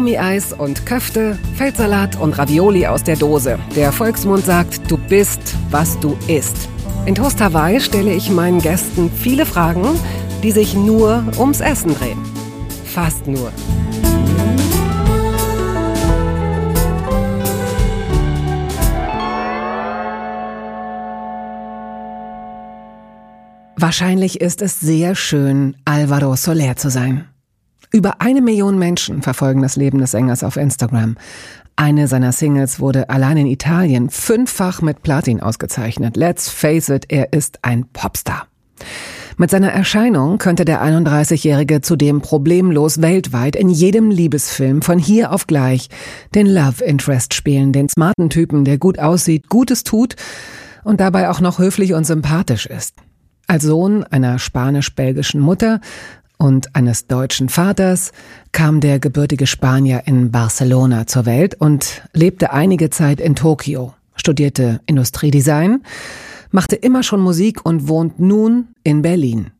Gummieis und Köfte, Feldsalat und Ravioli aus der Dose. Der Volksmund sagt, du bist, was du isst. In Toast Hawaii stelle ich meinen Gästen viele Fragen, die sich nur ums Essen drehen. Fast nur. Wahrscheinlich ist es sehr schön, Alvaro Soler zu sein. Über eine Million Menschen verfolgen das Leben des Sängers auf Instagram. Eine seiner Singles wurde allein in Italien fünffach mit Platin ausgezeichnet. Let's face it, er ist ein Popstar. Mit seiner Erscheinung könnte der 31-Jährige zudem problemlos weltweit in jedem Liebesfilm von hier auf gleich den Love Interest spielen, den smarten Typen, der gut aussieht, Gutes tut und dabei auch noch höflich und sympathisch ist. Als Sohn einer spanisch-belgischen Mutter und eines deutschen Vaters kam der gebürtige Spanier in Barcelona zur Welt und lebte einige Zeit in Tokio, studierte Industriedesign, machte immer schon Musik und wohnt nun in Berlin.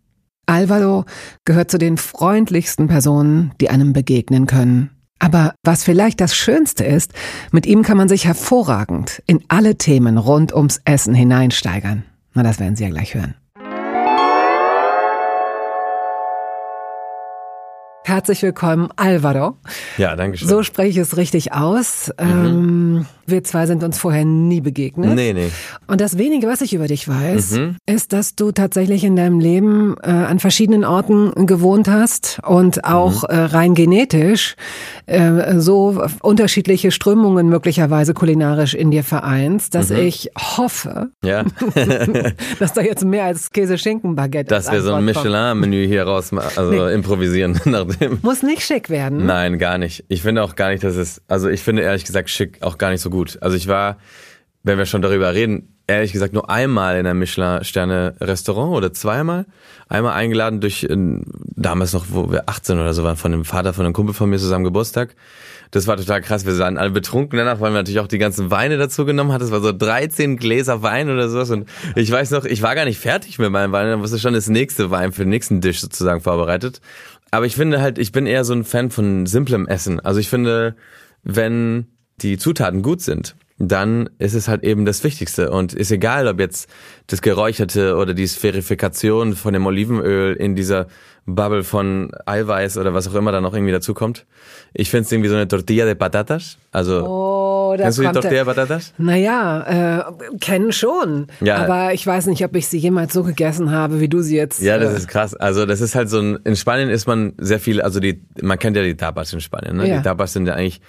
Alvaro gehört zu den freundlichsten Personen, die einem begegnen können. Aber was vielleicht das Schönste ist, mit ihm kann man sich hervorragend in alle Themen rund ums Essen hineinsteigern. Na, das werden Sie ja gleich hören. Herzlich willkommen, Alvaro. Ja, danke schön. So spreche ich es richtig aus. Mhm. Ähm, wir zwei sind uns vorher nie begegnet. Nee, nee. Und das wenige, was ich über dich weiß, mhm. ist, dass du tatsächlich in deinem Leben äh, an verschiedenen Orten gewohnt hast und auch mhm. äh, rein genetisch äh, so unterschiedliche Strömungen möglicherweise kulinarisch in dir vereinst, dass mhm. ich hoffe, ja. dass da jetzt mehr als Käse-Schinken-Baguette Dass wir so ein Michelin-Menü hier raus also nee. improvisieren nach dem. Muss nicht schick werden. Nein, gar nicht. Ich finde auch gar nicht, dass es, also ich finde ehrlich gesagt schick auch gar nicht so gut. Also ich war, wenn wir schon darüber reden, ehrlich gesagt nur einmal in einem Michelin-Sterne-Restaurant oder zweimal. Einmal eingeladen durch, damals noch, wo wir 18 oder so waren, von dem Vater von einem Kumpel von mir zusammen Geburtstag. Das war total krass. Wir sahen alle betrunken danach, weil wir natürlich auch die ganzen Weine dazu genommen hatten. Das war so 13 Gläser Wein oder sowas. Und ich weiß noch, ich war gar nicht fertig mit meinem Wein. Dann wusste schon das nächste Wein für den nächsten Tisch sozusagen vorbereitet. Aber ich finde halt, ich bin eher so ein Fan von simplem Essen. Also ich finde, wenn die Zutaten gut sind, dann ist es halt eben das Wichtigste. Und ist egal, ob jetzt das Geräucherte oder die Sphärifikation von dem Olivenöl in dieser Bubble von Eiweiß oder was auch immer da noch irgendwie dazukommt. Ich finde es irgendwie so eine Tortilla de Patatas. Also, oh, da kennst du die Tortilla de Patatas? Naja, äh, kennen schon. Ja. Aber ich weiß nicht, ob ich sie jemals so gegessen habe, wie du sie jetzt. Ja, das äh, ist krass. Also, das ist halt so ein, in Spanien ist man sehr viel, also die, man kennt ja die Tapas in Spanien, ne? Ja. Die Tapas sind ja eigentlich,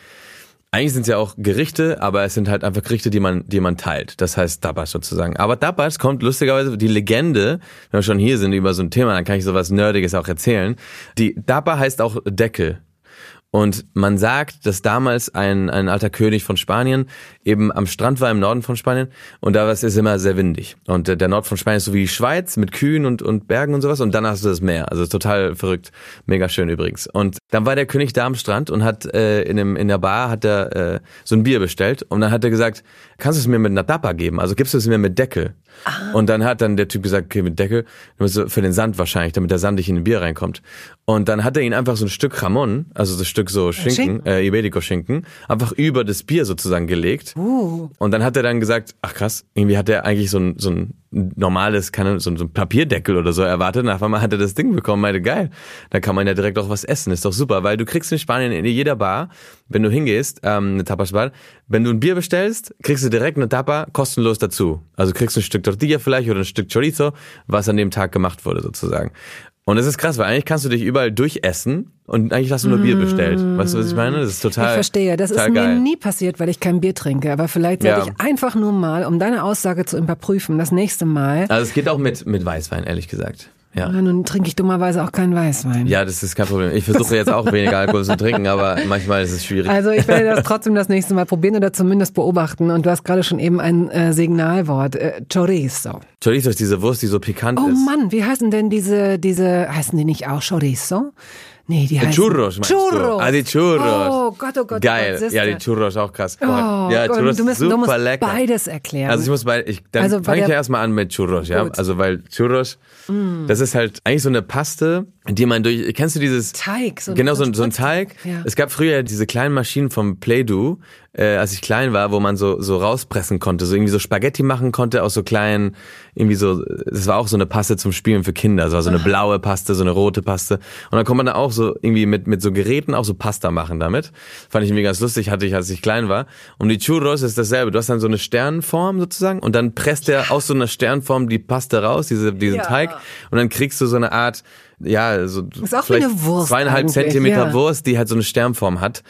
eigentlich sind es ja auch Gerichte, aber es sind halt einfach Gerichte, die man, die man teilt. Das heißt Tapas sozusagen. Aber Tapas kommt lustigerweise, die Legende, wenn wir schon hier sind über so ein Thema, dann kann ich sowas Nerdiges auch erzählen. Die Tapa heißt auch Deckel. Und man sagt, dass damals ein, ein alter König von Spanien eben am Strand war im Norden von Spanien und da war es immer sehr windig. Und der Nord von Spanien ist so wie die Schweiz mit Kühen und, und Bergen und sowas und dann hast du das Meer. Also total verrückt. Mega schön übrigens. Und dann war der König da am Strand und hat äh, in, dem, in der Bar hat er äh, so ein Bier bestellt und dann hat er gesagt, kannst du es mir mit einer Tapa geben? Also gibst du es mir mit Deckel? Ah. Und dann hat dann der Typ gesagt, okay, mit Deckel, für den Sand wahrscheinlich, damit der Sand nicht in den Bier reinkommt. Und dann hat er ihn einfach so ein Stück Jamon, also so ein Stück so Schinken, Schinken? äh, Iberico-Schinken, einfach über das Bier sozusagen gelegt. Uh. Und dann hat er dann gesagt, ach krass, irgendwie hat er eigentlich so ein, so ein normales, keine, so, so ein Papierdeckel oder so erwartet. Nach einmal hat er das Ding bekommen, meinte, geil, da kann man ja direkt auch was essen, ist doch super, weil du kriegst in Spanien in jeder Bar, wenn du hingehst, ähm, eine Tapasbar, wenn du ein Bier bestellst, kriegst du direkt eine Tapa kostenlos dazu. Also kriegst du ein Stück Tortilla vielleicht oder ein Stück Chorizo, was an dem Tag gemacht wurde sozusagen. Und es ist krass, weil eigentlich kannst du dich überall durchessen und eigentlich hast du nur Bier bestellt. Weißt du, was ich meine? Das ist total. Ich verstehe. Das ist geil. mir nie passiert, weil ich kein Bier trinke. Aber vielleicht sollte ja. ich einfach nur mal, um deine Aussage zu überprüfen, das nächste Mal. Also es geht auch mit, mit Weißwein, ehrlich gesagt. Ja. Und nun trinke ich dummerweise auch keinen Weißwein. Ja, das ist kein Problem. Ich versuche jetzt auch weniger Alkohol zu trinken, aber manchmal ist es schwierig. Also ich werde das trotzdem das nächste Mal probieren oder zumindest beobachten. Und du hast gerade schon eben ein äh, Signalwort, äh, Chorizo. Chorizo ist diese Wurst, die so pikant oh ist. Oh Mann, wie heißen denn diese, diese, heißen die nicht auch Chorizo? Nee, die heißen Churros, meinst Churros. Du? Ah, die Churros. Oh Gott, oh Gott. Geil. Oh Gott, ja, die Churros auch krass. Oh, ja, Churros du musst, super du musst lecker. beides erklären. Also ich muss bei, ich, dann also fange ich ja erstmal an mit Churros, ja. Gut. Also weil Churros, mm. das ist halt eigentlich so eine Paste, die man durch, kennst du dieses Teig, so genau so, so ein Teig. Ja. Es gab früher diese kleinen Maschinen vom Play-Doh, äh, als ich klein war, wo man so so rauspressen konnte, so irgendwie so Spaghetti machen konnte aus so kleinen, irgendwie so. Das war auch so eine Paste zum Spielen für Kinder, so, so eine blaue Paste, so eine rote Paste. Und dann konnte man da auch so irgendwie mit mit so Geräten auch so Pasta machen damit. Fand ich irgendwie ganz lustig, hatte ich als ich klein war. Und die Churros ist dasselbe. Du hast dann so eine Sternform sozusagen und dann presst der aus so einer Sternform die Paste raus, diese diesen ja. Teig, und dann kriegst du so eine Art ja, so ist auch wie eine Wurst zweieinhalb Zentimeter ja. Wurst, die halt so eine Sternform hat.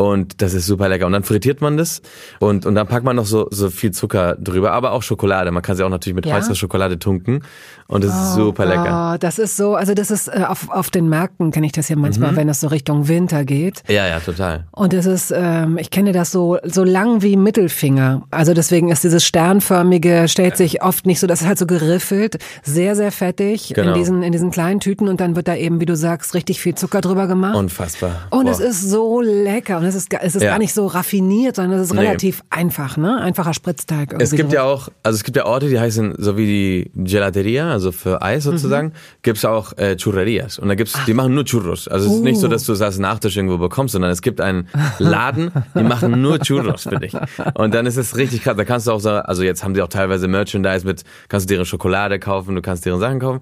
Und das ist super lecker. Und dann frittiert man das und, und dann packt man noch so, so viel Zucker drüber, aber auch Schokolade. Man kann sie auch natürlich mit ja. heißer Schokolade tunken. Und das oh, ist super lecker. Oh, das ist so, also das ist äh, auf, auf den Märkten kenne ich das ja manchmal, mhm. wenn es so Richtung Winter geht. Ja, ja, total. Und es ist, ähm, ich kenne das so, so lang wie Mittelfinger. Also deswegen ist dieses sternförmige, stellt sich oft nicht so, das ist halt so geriffelt, sehr, sehr fettig genau. in diesen, in diesen kleinen Tüten und dann wird da eben, wie du sagst, richtig viel Zucker drüber gemacht. Unfassbar. Und Boah. es ist so lecker und es ist, es ist ja. gar nicht so raffiniert, sondern es ist nee. relativ einfach, ne? Einfacher Spritzteig. Es gibt ja auch, also es gibt ja Orte, die heißen so wie die Gelateria, also für Eis sozusagen, mhm. gibt's auch äh, Churrerias. Und da gibt's, Ach. die machen nur Churros. Also es ist nicht so, uh. dass du das als Nachtisch irgendwo bekommst, sondern es gibt einen Laden, die machen nur Churros für dich. Und dann ist es richtig krass. Da kannst du auch so, also jetzt haben sie auch teilweise Merchandise mit, kannst du deren Schokolade kaufen, du kannst deren Sachen kaufen.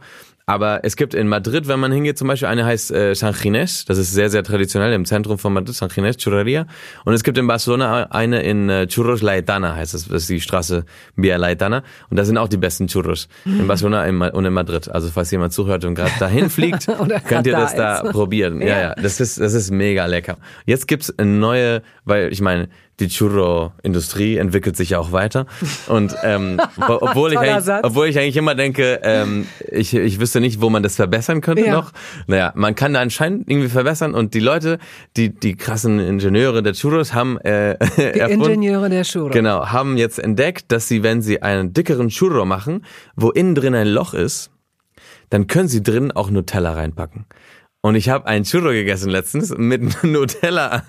Aber es gibt in Madrid, wenn man hingeht, zum Beispiel eine heißt äh, San Ginés, das ist sehr, sehr traditionell im Zentrum von Madrid, San Ginés, Churreria. Und es gibt in Barcelona eine in äh, Churros Laetana, heißt das, das ist die Straße Via Laetana. Und da sind auch die besten Churros in Barcelona und in Madrid. Also falls jemand zuhört und gerade dahin fliegt, könnt ihr das da, da probieren. Ja. ja, ja, das ist, das ist mega lecker. Jetzt gibt's eine neue, weil ich meine, die Churro-Industrie entwickelt sich ja auch weiter. Und ähm, obwohl, ich eigentlich, obwohl ich eigentlich immer denke, ähm, ich, ich wüsste nicht, wo man das verbessern könnte ja. noch. Naja, man kann da anscheinend irgendwie verbessern und die Leute, die, die krassen Ingenieure der Churros haben äh, Die erfunden, Ingenieure der Churros. Genau, haben jetzt entdeckt, dass sie, wenn sie einen dickeren Churro machen, wo innen drin ein Loch ist, dann können sie drin auch Nutella reinpacken. Und ich habe einen Churro gegessen letztens mit Nutella.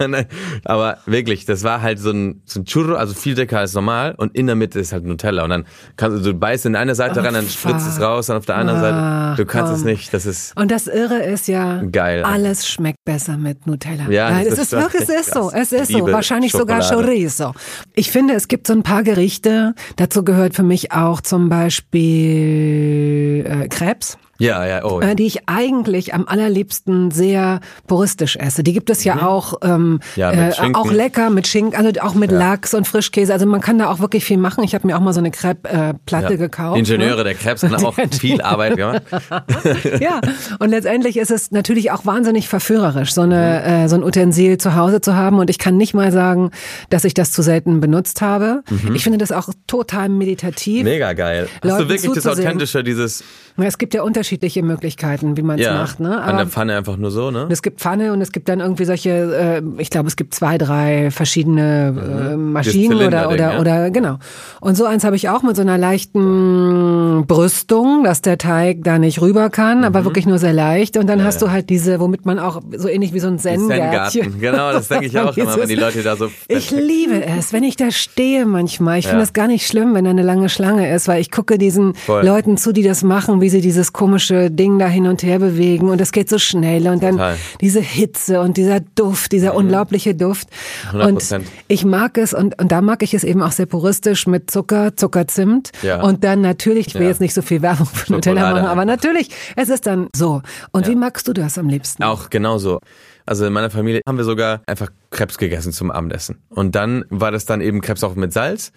Aber wirklich, das war halt so ein, so ein Churro, also viel dicker als normal. Und in der Mitte ist halt Nutella. Und dann kannst du, du beißt in eine Seite oh, ran, dann spritzt es raus, und auf der anderen Ach, Seite. Du kannst komm. es nicht. Das ist. Und das Irre ist ja, geil. Alles schmeckt besser mit Nutella. Ja, Nein, es ist wirklich, es ist so. Es ist so. Wahrscheinlich Schokolade. sogar Chorizo. Ich finde, es gibt so ein paar Gerichte. Dazu gehört für mich auch zum Beispiel äh, Krebs. Ja, ja, oh. Ja. Äh, die ich eigentlich am allerliebsten sehr puristisch esse. Die gibt es ja mhm. auch, ähm, ja, äh, auch lecker mit Schinken, also auch mit ja. Lachs und Frischkäse. Also man kann da auch wirklich viel machen. Ich habe mir auch mal so eine Crepe-Platte äh, gekauft. Ingenieure ne? der Crepes haben auch viel Arbeit gemacht. ja, und letztendlich ist es natürlich auch wahnsinnig verführerisch, so, eine, mhm. äh, so ein Utensil zu Hause zu haben. Und ich kann nicht mal sagen, dass ich das zu selten benutzt habe. Mhm. Ich finde das auch total meditativ. Mega geil. Hast Leuten du wirklich das Authentische, dieses es gibt ja unterschiedliche Möglichkeiten, wie man es ja, macht. Ne? Aber an der Pfanne einfach nur so, ne? Es gibt Pfanne und es gibt dann irgendwie solche, äh, ich glaube, es gibt zwei, drei verschiedene mhm. äh, Maschinen oder oder ja. oder genau. Und so eins habe ich auch mit so einer leichten Brüstung, dass der Teig da nicht rüber kann, mhm. aber wirklich nur sehr leicht. Und dann ja, hast du halt diese, womit man auch so ähnlich wie so ein Zen-Gärtchen. Genau, das denke ich auch immer, wenn die Leute da so. Ich liebe es, wenn ich da stehe manchmal. Ich finde das gar nicht schlimm, wenn da eine lange Schlange ist, weil ich gucke diesen Voll. Leuten zu, die das machen, wie sie dieses komische Ding da hin und her bewegen und es geht so schnell und dann Total. diese Hitze und dieser Duft, dieser mhm. unglaubliche Duft. 100%. Und ich mag es und, und da mag ich es eben auch sehr puristisch mit Zucker, Zuckerzimt ja. und dann natürlich, ich will ja. jetzt nicht so viel Werbung für Nutella machen, aber natürlich, es ist dann so. Und ja. wie magst du das am liebsten? Auch genauso. Also in meiner Familie haben wir sogar einfach Krebs gegessen zum Abendessen. Und dann war das dann eben Krebs auch mit Salz,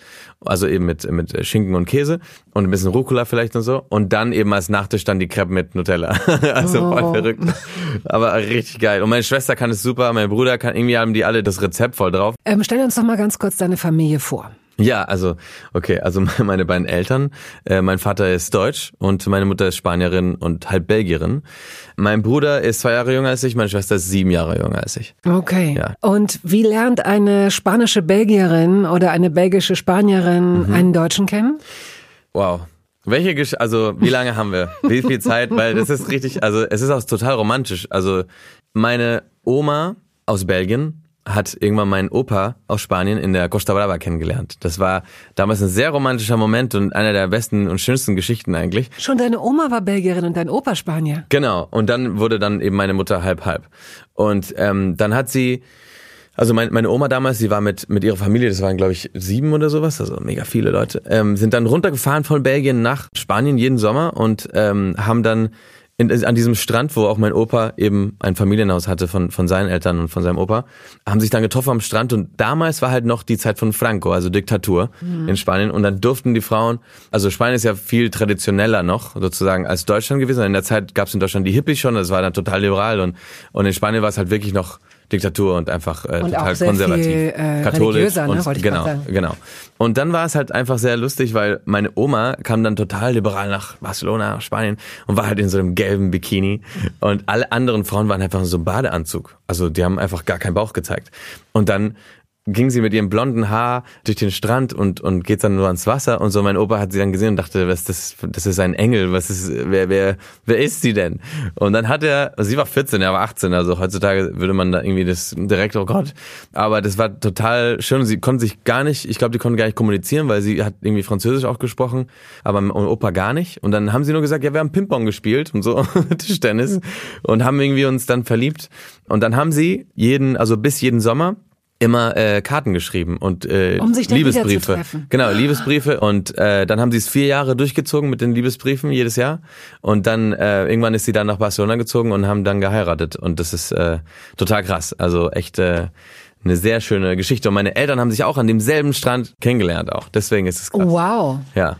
also eben mit, mit Schinken und Käse und ein bisschen Rucola vielleicht und so. Und dann eben als Nachtisch dann die Crepe mit Nutella. also oh. voll verrückt. Aber richtig geil. Und meine Schwester kann es super, mein Bruder kann, irgendwie haben die alle das Rezept voll drauf. Ähm, stell uns doch mal ganz kurz deine Familie vor. Ja, also okay, also meine beiden Eltern, äh, mein Vater ist Deutsch und meine Mutter ist Spanierin und halb Belgierin. Mein Bruder ist zwei Jahre jünger als ich, meine Schwester ist sieben Jahre jünger als ich. Okay. Ja. Und wie lernt eine spanische Belgierin oder eine belgische Spanierin mhm. einen Deutschen kennen? Wow. Welche Gesch also wie lange haben wir? Wie viel Zeit? Weil das ist richtig, also es ist auch total romantisch. Also meine Oma aus Belgien hat irgendwann meinen Opa aus Spanien in der Costa Brava kennengelernt. Das war damals ein sehr romantischer Moment und einer der besten und schönsten Geschichten eigentlich. Schon deine Oma war Belgierin und dein Opa Spanier. Genau. Und dann wurde dann eben meine Mutter halb halb. Und ähm, dann hat sie also mein, meine Oma damals, die war mit, mit ihrer Familie, das waren glaube ich sieben oder sowas, also mega viele Leute, ähm, sind dann runtergefahren von Belgien nach Spanien jeden Sommer und ähm, haben dann in, an diesem Strand, wo auch mein Opa eben ein Familienhaus hatte von, von seinen Eltern und von seinem Opa, haben sich dann getroffen am Strand und damals war halt noch die Zeit von Franco, also Diktatur mhm. in Spanien und dann durften die Frauen, also Spanien ist ja viel traditioneller noch sozusagen als Deutschland gewesen. In der Zeit gab es in Deutschland die Hippies schon, das war dann total liberal und, und in Spanien war es halt wirklich noch Diktatur und einfach äh, und total konservativ, viel, äh, katholisch ne, und genau, genau. Und dann war es halt einfach sehr lustig, weil meine Oma kam dann total liberal nach Barcelona, Spanien und war halt in so einem gelben Bikini und alle anderen Frauen waren einfach in so einem Badeanzug. Also die haben einfach gar keinen Bauch gezeigt. Und dann ging sie mit ihrem blonden Haar durch den Strand und, und geht dann nur ans Wasser und so. Mein Opa hat sie dann gesehen und dachte, was das, das ist ein Engel, was ist, wer, wer, wer ist sie denn? Und dann hat er, also sie war 14, er war 18, also heutzutage würde man da irgendwie das direkt, oh Gott. Aber das war total schön. Sie konnte sich gar nicht, ich glaube, die konnten gar nicht kommunizieren, weil sie hat irgendwie Französisch auch gesprochen, aber mein Opa gar nicht. Und dann haben sie nur gesagt, ja, wir haben Ping-Pong gespielt und so, Tischtennis und haben irgendwie uns dann verliebt. Und dann haben sie jeden, also bis jeden Sommer, immer äh, Karten geschrieben und äh, um sich Liebesbriefe. Genau, Liebesbriefe und äh, dann haben sie es vier Jahre durchgezogen mit den Liebesbriefen jedes Jahr und dann äh, irgendwann ist sie dann nach Barcelona gezogen und haben dann geheiratet und das ist äh, total krass. Also echt äh, eine sehr schöne Geschichte und meine Eltern haben sich auch an demselben Strand kennengelernt auch. Deswegen ist es krass. Wow. Ja.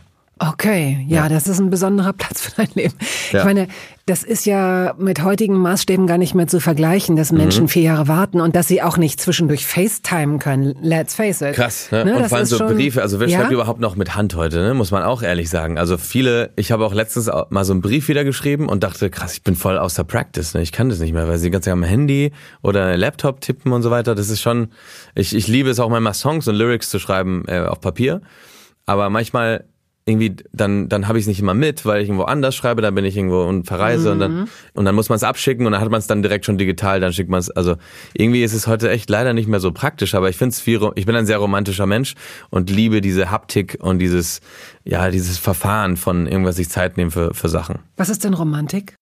Okay, ja, ja, das ist ein besonderer Platz für dein Leben. Ja. Ich meine, das ist ja mit heutigen Maßstäben gar nicht mehr zu vergleichen, dass Menschen mhm. vier Jahre warten und dass sie auch nicht zwischendurch FaceTime können. Let's face it. Krass, ne? ne? Und vor allem so schon, Briefe, also wer ja? schreibt überhaupt noch mit Hand heute, ne? muss man auch ehrlich sagen. Also viele, ich habe auch letztens mal so einen Brief wieder geschrieben und dachte, krass, ich bin voll außer Practice, ne? ich kann das nicht mehr, weil sie ganz am Handy oder Laptop tippen und so weiter. Das ist schon, ich, ich liebe es auch manchmal Songs und Lyrics zu schreiben äh, auf Papier. Aber manchmal irgendwie, dann, dann habe ich es nicht immer mit, weil ich irgendwo anders schreibe, dann bin ich irgendwo und verreise mhm. und dann, und dann muss man es abschicken und dann hat man es dann direkt schon digital, dann schickt man es, also irgendwie ist es heute echt leider nicht mehr so praktisch, aber ich finde es viel, ich bin ein sehr romantischer Mensch und liebe diese Haptik und dieses, ja, dieses Verfahren von irgendwas sich Zeit nehmen für, für Sachen. Was ist denn Romantik?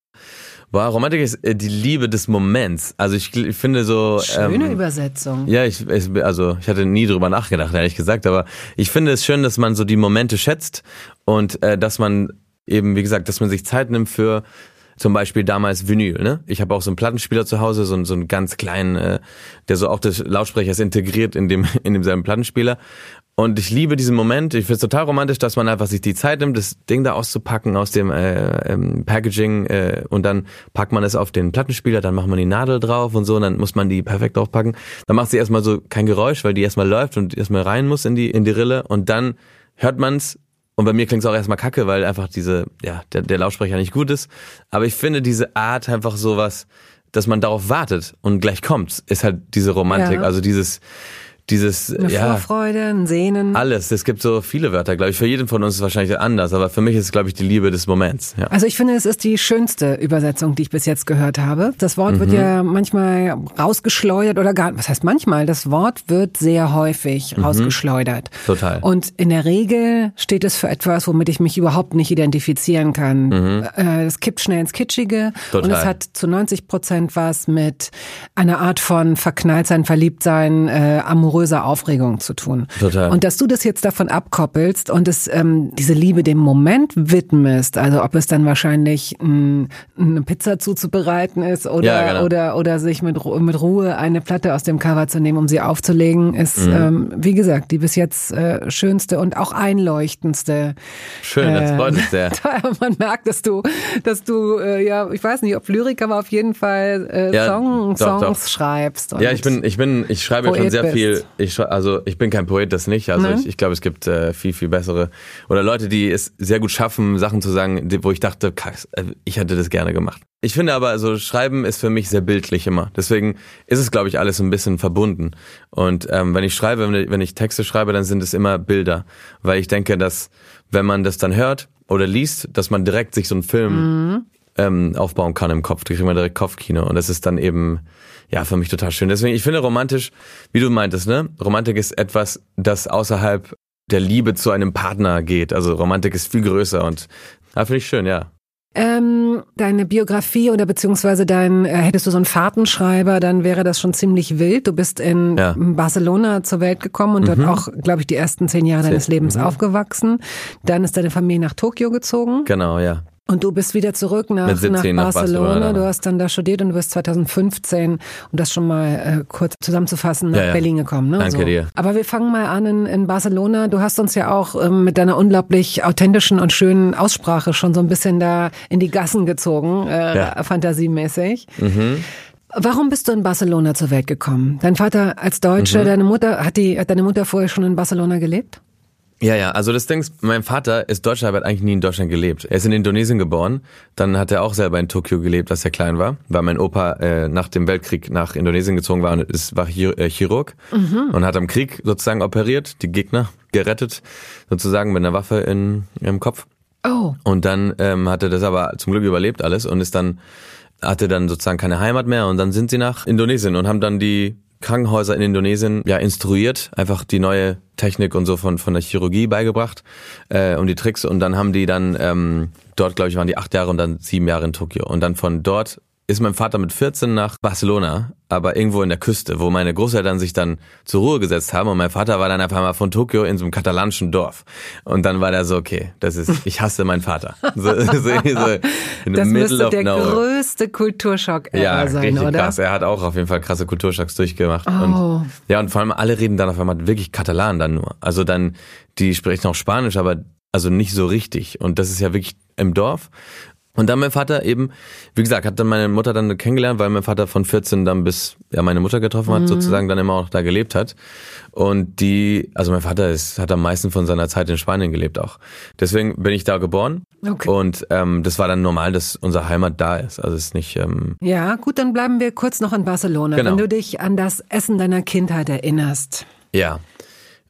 Boah, Romantik ist äh, die Liebe des Moments. Also ich, ich finde so. Schöne ähm, Übersetzung. Ja, ich, ich, also ich hatte nie drüber nachgedacht, ehrlich gesagt, aber ich finde es schön, dass man so die Momente schätzt und äh, dass man eben, wie gesagt, dass man sich Zeit nimmt für zum Beispiel damals Vinyl. Ne? Ich habe auch so einen Plattenspieler zu Hause, so, so einen ganz kleinen, äh, der so auch des Lautsprechers integriert in dem in demselben Plattenspieler. Und ich liebe diesen Moment. Ich finde es total romantisch, dass man einfach sich die Zeit nimmt, das Ding da auszupacken aus dem äh, ähm, Packaging äh, und dann packt man es auf den Plattenspieler, dann macht man die Nadel drauf und so und dann muss man die perfekt draufpacken. Dann macht sie erstmal so kein Geräusch, weil die erstmal läuft und erstmal rein muss in die in die Rille und dann hört man's und bei mir klingt es auch erstmal kacke, weil einfach diese ja der, der Lautsprecher nicht gut ist. Aber ich finde diese Art einfach sowas, dass man darauf wartet und gleich kommt's, ist halt diese Romantik, ja. also dieses dieses eine ja, Vorfreude, ein Sehnen. Alles. Es gibt so viele Wörter, glaube ich. Für jeden von uns ist es wahrscheinlich anders, aber für mich ist es, glaube ich, die Liebe des Moments. Ja. Also ich finde, es ist die schönste Übersetzung, die ich bis jetzt gehört habe. Das Wort mhm. wird ja manchmal rausgeschleudert oder gar, was heißt manchmal? Das Wort wird sehr häufig mhm. rausgeschleudert. Total. Und in der Regel steht es für etwas, womit ich mich überhaupt nicht identifizieren kann. Mhm. Äh, es kippt schnell ins Kitschige Total. und es hat zu 90 Prozent was mit einer Art von Verknalltsein, Verliebtsein, äh, amorös größer Aufregung zu tun. Total. Und dass du das jetzt davon abkoppelst und es ähm, diese Liebe dem Moment widmest, also ob es dann wahrscheinlich m, eine Pizza zuzubereiten ist oder ja, genau. oder oder sich mit mit Ruhe eine Platte aus dem Cover zu nehmen, um sie aufzulegen, ist mhm. ähm, wie gesagt die bis jetzt äh, schönste und auch einleuchtendste. Schön, das äh, freut mich sehr. man merkt, dass du dass du äh, ja ich weiß nicht, ob Lyrik, aber auf jeden Fall äh, ja, Song, doch, Songs doch. schreibst. ja, ich bin ich bin ich schreibe schon sehr bist. viel ich, also ich bin kein Poet, das nicht. Also ich, ich glaube, es gibt äh, viel, viel bessere oder Leute, die es sehr gut schaffen, Sachen zu sagen, wo ich dachte, äh, ich hätte das gerne gemacht. Ich finde aber, also Schreiben ist für mich sehr bildlich immer. Deswegen ist es, glaube ich, alles ein bisschen verbunden. Und ähm, wenn ich schreibe, wenn ich Texte schreibe, dann sind es immer Bilder. Weil ich denke, dass wenn man das dann hört oder liest, dass man direkt sich so einen Film mhm ähm, aufbauen kann im Kopf. Da kriegt man direkt Kopfkino. Und das ist dann eben, ja, für mich total schön. Deswegen, ich finde romantisch, wie du meintest, ne? Romantik ist etwas, das außerhalb der Liebe zu einem Partner geht. Also Romantik ist viel größer und ja, finde ich schön, ja. Ähm, deine Biografie oder beziehungsweise dein, äh, hättest du so einen Fahrtenschreiber, dann wäre das schon ziemlich wild. Du bist in ja. Barcelona zur Welt gekommen und mhm. dort auch, glaube ich, die ersten zehn Jahre deines Lebens mhm. aufgewachsen. Dann ist deine Familie nach Tokio gezogen. Genau, ja. Und du bist wieder zurück nach, nach, Barcelona. nach, Barcelona. Du hast dann da studiert und du bist 2015, um das schon mal äh, kurz zusammenzufassen, nach ja, ja. Berlin gekommen. Ne? Danke so. dir. Aber wir fangen mal an in, in Barcelona. Du hast uns ja auch ähm, mit deiner unglaublich authentischen und schönen Aussprache schon so ein bisschen da in die Gassen gezogen, äh, ja. fantasiemäßig. Mhm. Warum bist du in Barcelona zur Welt gekommen? Dein Vater als Deutscher, mhm. deine Mutter, hat, die, hat deine Mutter vorher schon in Barcelona gelebt? Ja, ja, also das Ding ist, mein Vater ist Deutscher, aber hat eigentlich nie in Deutschland gelebt. Er ist in Indonesien geboren, dann hat er auch selber in Tokio gelebt, als er klein war, weil mein Opa äh, nach dem Weltkrieg nach Indonesien gezogen war und ist, war äh, Chirurg mhm. und hat am Krieg sozusagen operiert, die Gegner gerettet, sozusagen mit einer Waffe in, im Kopf. Oh. Und dann ähm, hat er das aber zum Glück überlebt alles und ist dann hatte dann sozusagen keine Heimat mehr und dann sind sie nach Indonesien und haben dann die Krankenhäuser in Indonesien ja instruiert, einfach die neue Technik und so von von der Chirurgie beigebracht äh, und die Tricks. Und dann haben die dann ähm, dort glaube ich waren die acht Jahre und dann sieben Jahre in Tokio. Und dann von dort ist mein Vater mit 14 nach Barcelona, aber irgendwo in der Küste, wo meine Großeltern sich dann zur Ruhe gesetzt haben und mein Vater war dann einfach mal von Tokio in so einem katalanischen Dorf. Und dann war der so, okay, das ist, ich hasse meinen Vater. So, so, so das müsste der nowhere. größte Kulturschock ever ja, sein, richtig oder? krass. Er hat auch auf jeden Fall krasse Kulturschocks durchgemacht. Oh. Und, ja, und vor allem alle reden dann auf einmal wirklich Katalan dann nur. Also dann, die sprechen auch Spanisch, aber also nicht so richtig. Und das ist ja wirklich im Dorf. Und dann mein Vater eben, wie gesagt, hat dann meine Mutter dann kennengelernt, weil mein Vater von 14 dann bis ja meine Mutter getroffen hat, mhm. sozusagen dann immer auch da gelebt hat. Und die, also mein Vater ist, hat am meisten von seiner Zeit in Spanien gelebt auch. Deswegen bin ich da geboren. Okay. Und ähm, das war dann normal, dass unsere Heimat da ist. Also es ist nicht. Ähm ja, gut, dann bleiben wir kurz noch in Barcelona. Genau. Wenn du dich an das Essen deiner Kindheit erinnerst. Ja.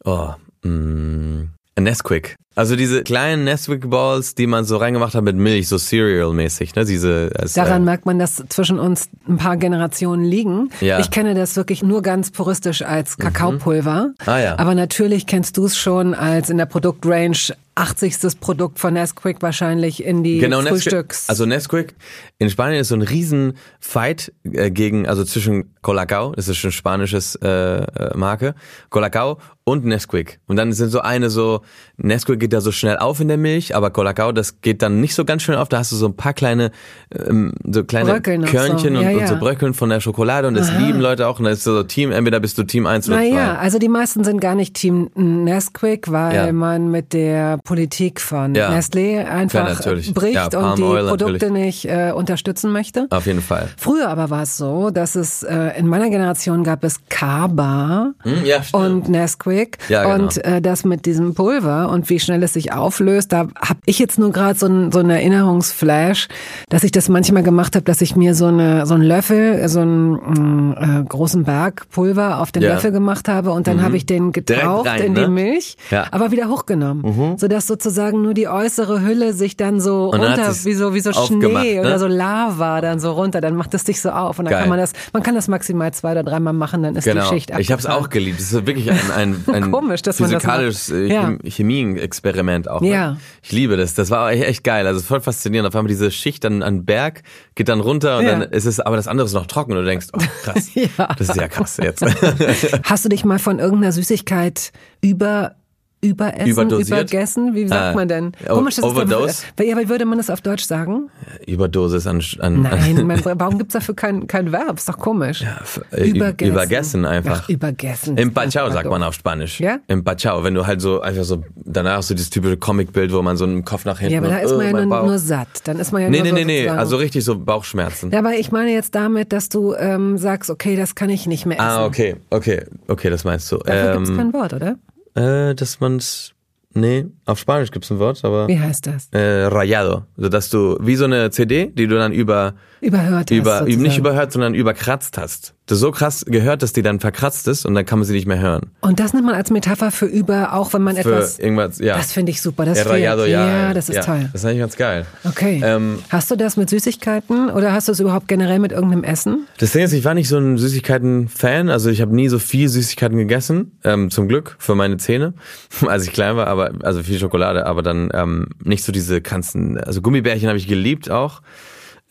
Oh, mh, mm, Nesquik. Also diese kleinen Nesquik Balls, die man so reingemacht hat mit Milch, so Cereal-mäßig, ne? Diese. Als, Daran äh, merkt man, dass zwischen uns ein paar Generationen liegen. Ja. Ich kenne das wirklich nur ganz puristisch als mhm. Kakaopulver. Mhm. Ah, ja. Aber natürlich kennst du es schon als in der Produktrange 80. Produkt von Nesquik wahrscheinlich in die genau, Frühstücks. Nesquik, also Nesquik in Spanien ist so ein riesen Fight äh, gegen, also zwischen Colacao, das ist schon spanisches äh, äh, Marke, Colacao und Nesquik. Und dann sind so eine so, Nesquik geht da so schnell auf in der Milch, aber Colacao, das geht dann nicht so ganz schnell auf. Da hast du so ein paar kleine, ähm, so kleine Bröckeln Körnchen so. ja, und, ja. und, so Bröckeln von der Schokolade und das Aha. lieben Leute auch. Und das ist so Team, entweder bist du Team 1 oder 2. Naja, also die meisten sind gar nicht Team Nesquik, weil ja. man mit der Politik von ja. Nestlé einfach bricht und die Produkte natürlich. nicht äh, unterstützen möchte. Auf jeden Fall. Früher aber war es so, dass es äh, in meiner Generation gab es Kaba hm, und Nesquik genau. und äh, das mit diesem Pulver und wie schnell es sich auflöst. Da habe ich jetzt nur gerade so ein so ein Erinnerungsflash, dass ich das manchmal gemacht habe, dass ich mir so eine so einen Löffel, so einen mm, äh, großen Berg Pulver auf den ja. Löffel gemacht habe und dann mhm. habe ich den getaucht rein, in ne? die Milch, ja. aber wieder hochgenommen, mhm. so dass sozusagen nur die äußere Hülle sich dann so und runter wie so wie so Schnee ne? oder so Lava dann so runter, dann macht es dich so auf und dann Geil. kann man das man kann das maximal zwei oder dreimal machen, dann ist genau. die Schicht abgefallen. Ich habe es auch geliebt. Das ist wirklich ein ein, ein Komisch, dass physikalisches man das ja. Chemie-Experiment auch. Ne? Ja. Ich liebe das. Das war echt geil. Also voll faszinierend. Auf einmal diese Schicht dann an Berg geht dann runter und ja. dann ist es, aber das andere ist noch trocken und du denkst, oh krass. ja. Das ist ja krass jetzt. Hast du dich mal von irgendeiner Süßigkeit über Überessen, Überdosiert? übergessen, wie sagt äh, man denn? Komisch, das Overdose? Ist ja, wie würde man das auf Deutsch sagen? Überdosis an... an Nein, mein, warum gibt's dafür kein, kein Verb? Ist doch komisch. Ja, äh, übergessen. Übergessen einfach. Ach, übergessen. Im Bachao sagt man auf Spanisch. Ja? Im Bachao, wenn du halt so einfach so, danach so dieses typische Comicbild, wo man so einen Kopf nach hinten... Ja, aber da ist man oh, ja nur, nur, satt. Dann ist man ja nee, nur nee, so nee, nee, also richtig so Bauchschmerzen. Ja, aber ich meine jetzt damit, dass du ähm, sagst, okay, das kann ich nicht mehr ah, essen. Ah, okay, okay, okay, das meinst du. Dafür ähm, gibt's kein Wort, oder? Äh, dass man's Nee, auf Spanisch gibt's ein Wort, aber. Wie heißt das? Äh, rayado. Also dass du, wie so eine CD, die du dann über. Überhört über, hast. Über, nicht überhört, sondern überkratzt hast. So krass gehört, dass die dann verkratzt ist und dann kann man sie nicht mehr hören. Und das nimmt man als Metapher für über, auch wenn man Für etwas. irgendwas, ja. Das finde ich super. Das fehlt. Rayado, ja, das ist ja, toll. Das ist eigentlich ganz geil. Okay. Ähm, hast du das mit Süßigkeiten oder hast du es überhaupt generell mit irgendeinem Essen? Das Ding ist, ich war nicht so ein Süßigkeiten-Fan, also ich habe nie so viel Süßigkeiten gegessen, ähm, zum Glück für meine Zähne, als ich klein war, aber also viel Schokolade, aber dann ähm, nicht so diese ganzen, also Gummibärchen habe ich geliebt auch.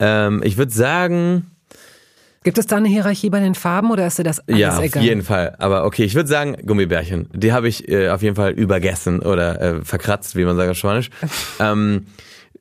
Ähm, ich würde sagen, Gibt es da eine Hierarchie bei den Farben oder ist dir das alles ja, auf egal? jeden Fall. Aber okay, ich würde sagen Gummibärchen. Die habe ich äh, auf jeden Fall übergessen oder äh, verkratzt, wie man sagt auf Spanisch. ähm,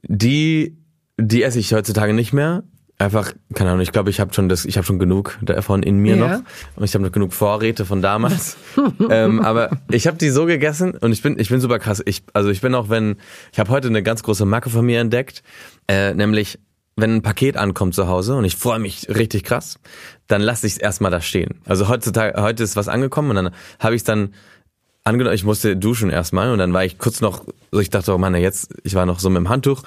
die, die esse ich heutzutage nicht mehr. Einfach, keine Ahnung, ich glaube, ich habe schon das, ich habe schon genug davon in mir Ja. noch. Und ich habe noch genug Vorräte von damals. ähm, aber ich habe die so gegessen und ich bin, ich bin super krass. Ich, also ich bin auch, wenn, ich habe heute eine ganz große Macke von mir entdeckt, äh, nämlich wenn ein Paket ankommt zu Hause und ich freue mich richtig krass, dann lasse ich es erstmal da stehen. Also heutzutage, heute ist was angekommen und dann habe ich es dann angenommen, ich musste duschen erstmal und dann war ich kurz noch, so ich dachte, oh Mann, jetzt, ich war noch so mit dem Handtuch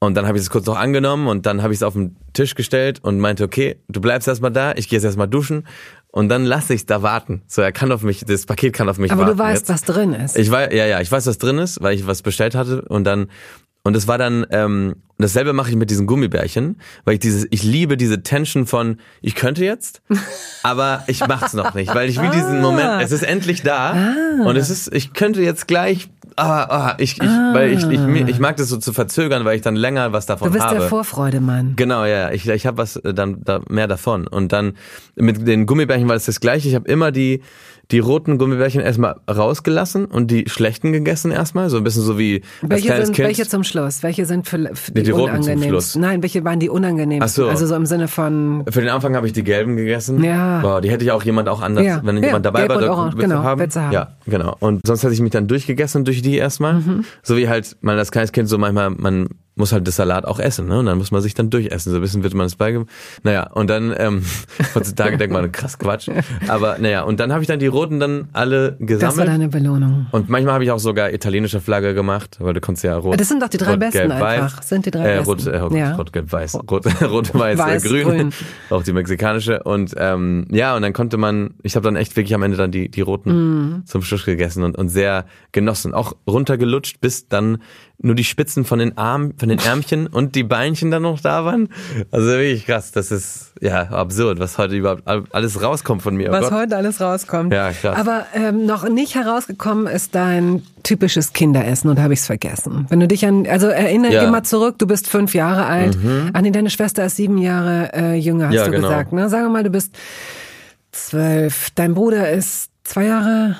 und dann habe ich es kurz noch angenommen und dann habe ich es auf den Tisch gestellt und meinte, okay, du bleibst erstmal da, ich gehe jetzt erstmal duschen und dann lasse ich es da warten. So, er kann auf mich, das Paket kann auf mich Aber warten. du weißt, jetzt. was drin ist. Ich weiß, ja, ja, ich weiß, was drin ist, weil ich was bestellt hatte und dann und es war dann ähm, dasselbe mache ich mit diesen Gummibärchen, weil ich dieses ich liebe diese Tension von ich könnte jetzt, aber ich mach's noch nicht, weil ich will diesen Moment, es ist endlich da und es ist ich könnte jetzt gleich aber ah, ich, ich weil ich, ich ich mag das so zu verzögern, weil ich dann länger was davon du bist habe. der Vorfreudemann. Genau, ja, ich, ich habe was äh, dann da mehr davon und dann mit den Gummibärchen war es das gleiche. Ich habe immer die die roten Gummibärchen erstmal rausgelassen und die schlechten gegessen erstmal, so ein bisschen so wie als Welche kleines sind Kind. welche zum Schluss? Welche sind für, für die, Nee, die unangenehmsten? Nein, welche waren die unangenehmsten? So. Also so im Sinne von Für den Anfang habe ich die gelben gegessen. Ja. Boah, die hätte ich auch jemand auch anders, Ja, wenn ja, jemand dabei gelb war, da orange, genau, haben. haben. Ja, genau. Und sonst hätte ich mich dann durchgegessen durch die erstmal. Mhm. So wie halt man als kleines Kind so manchmal, man muss halt das Salat auch essen, ne? Und dann muss man sich dann durchessen. So ein bisschen wird man es beigeben. Naja, und dann, ähm, heutzutage denkt man, krass Quatsch. Aber naja, und dann habe ich dann die roten dann alle das war gesammelt. deine Belohnung. Und manchmal habe ich auch sogar italienische Flagge gemacht, weil du konntest ja rot. Das sind doch die drei rot, besten gelb, einfach. Weiß. Sind die drei äh, besten. Rot, äh, rot, Ja. rot, gelb, weiß. Rot, rot weiß, Weiß, äh, grün. grün. Auch die mexikanische. Und ähm, ja, und dann konnte man, ich habe dann echt wirklich am Ende dann die, die roten Mhm. zum Schluss gegessen und, und sehr genossen. Auch runtergelutscht, bis dann nur die Spitzen von den Armen, von den Ärmchen und die Beinchen dann noch da waren. Also wirklich krass. Das ist ja absurd, was heute überhaupt alles rauskommt von mir. Oh Was Gott. heute alles rauskommt. Ja, krass. Aber ähm, noch nicht herausgekommen ist dein typisches Kinderessen und habe ich es vergessen. Wenn du dich an, also erinnere Ja. Mhm. mal zurück, du bist fünf Jahre alt. Ach nee, deine Schwester ist sieben Jahre äh, jünger, hast Ja, du genau. gesagt. Ne? Sagen wir mal, du bist zwölf. Dein Bruder ist zwei Jahre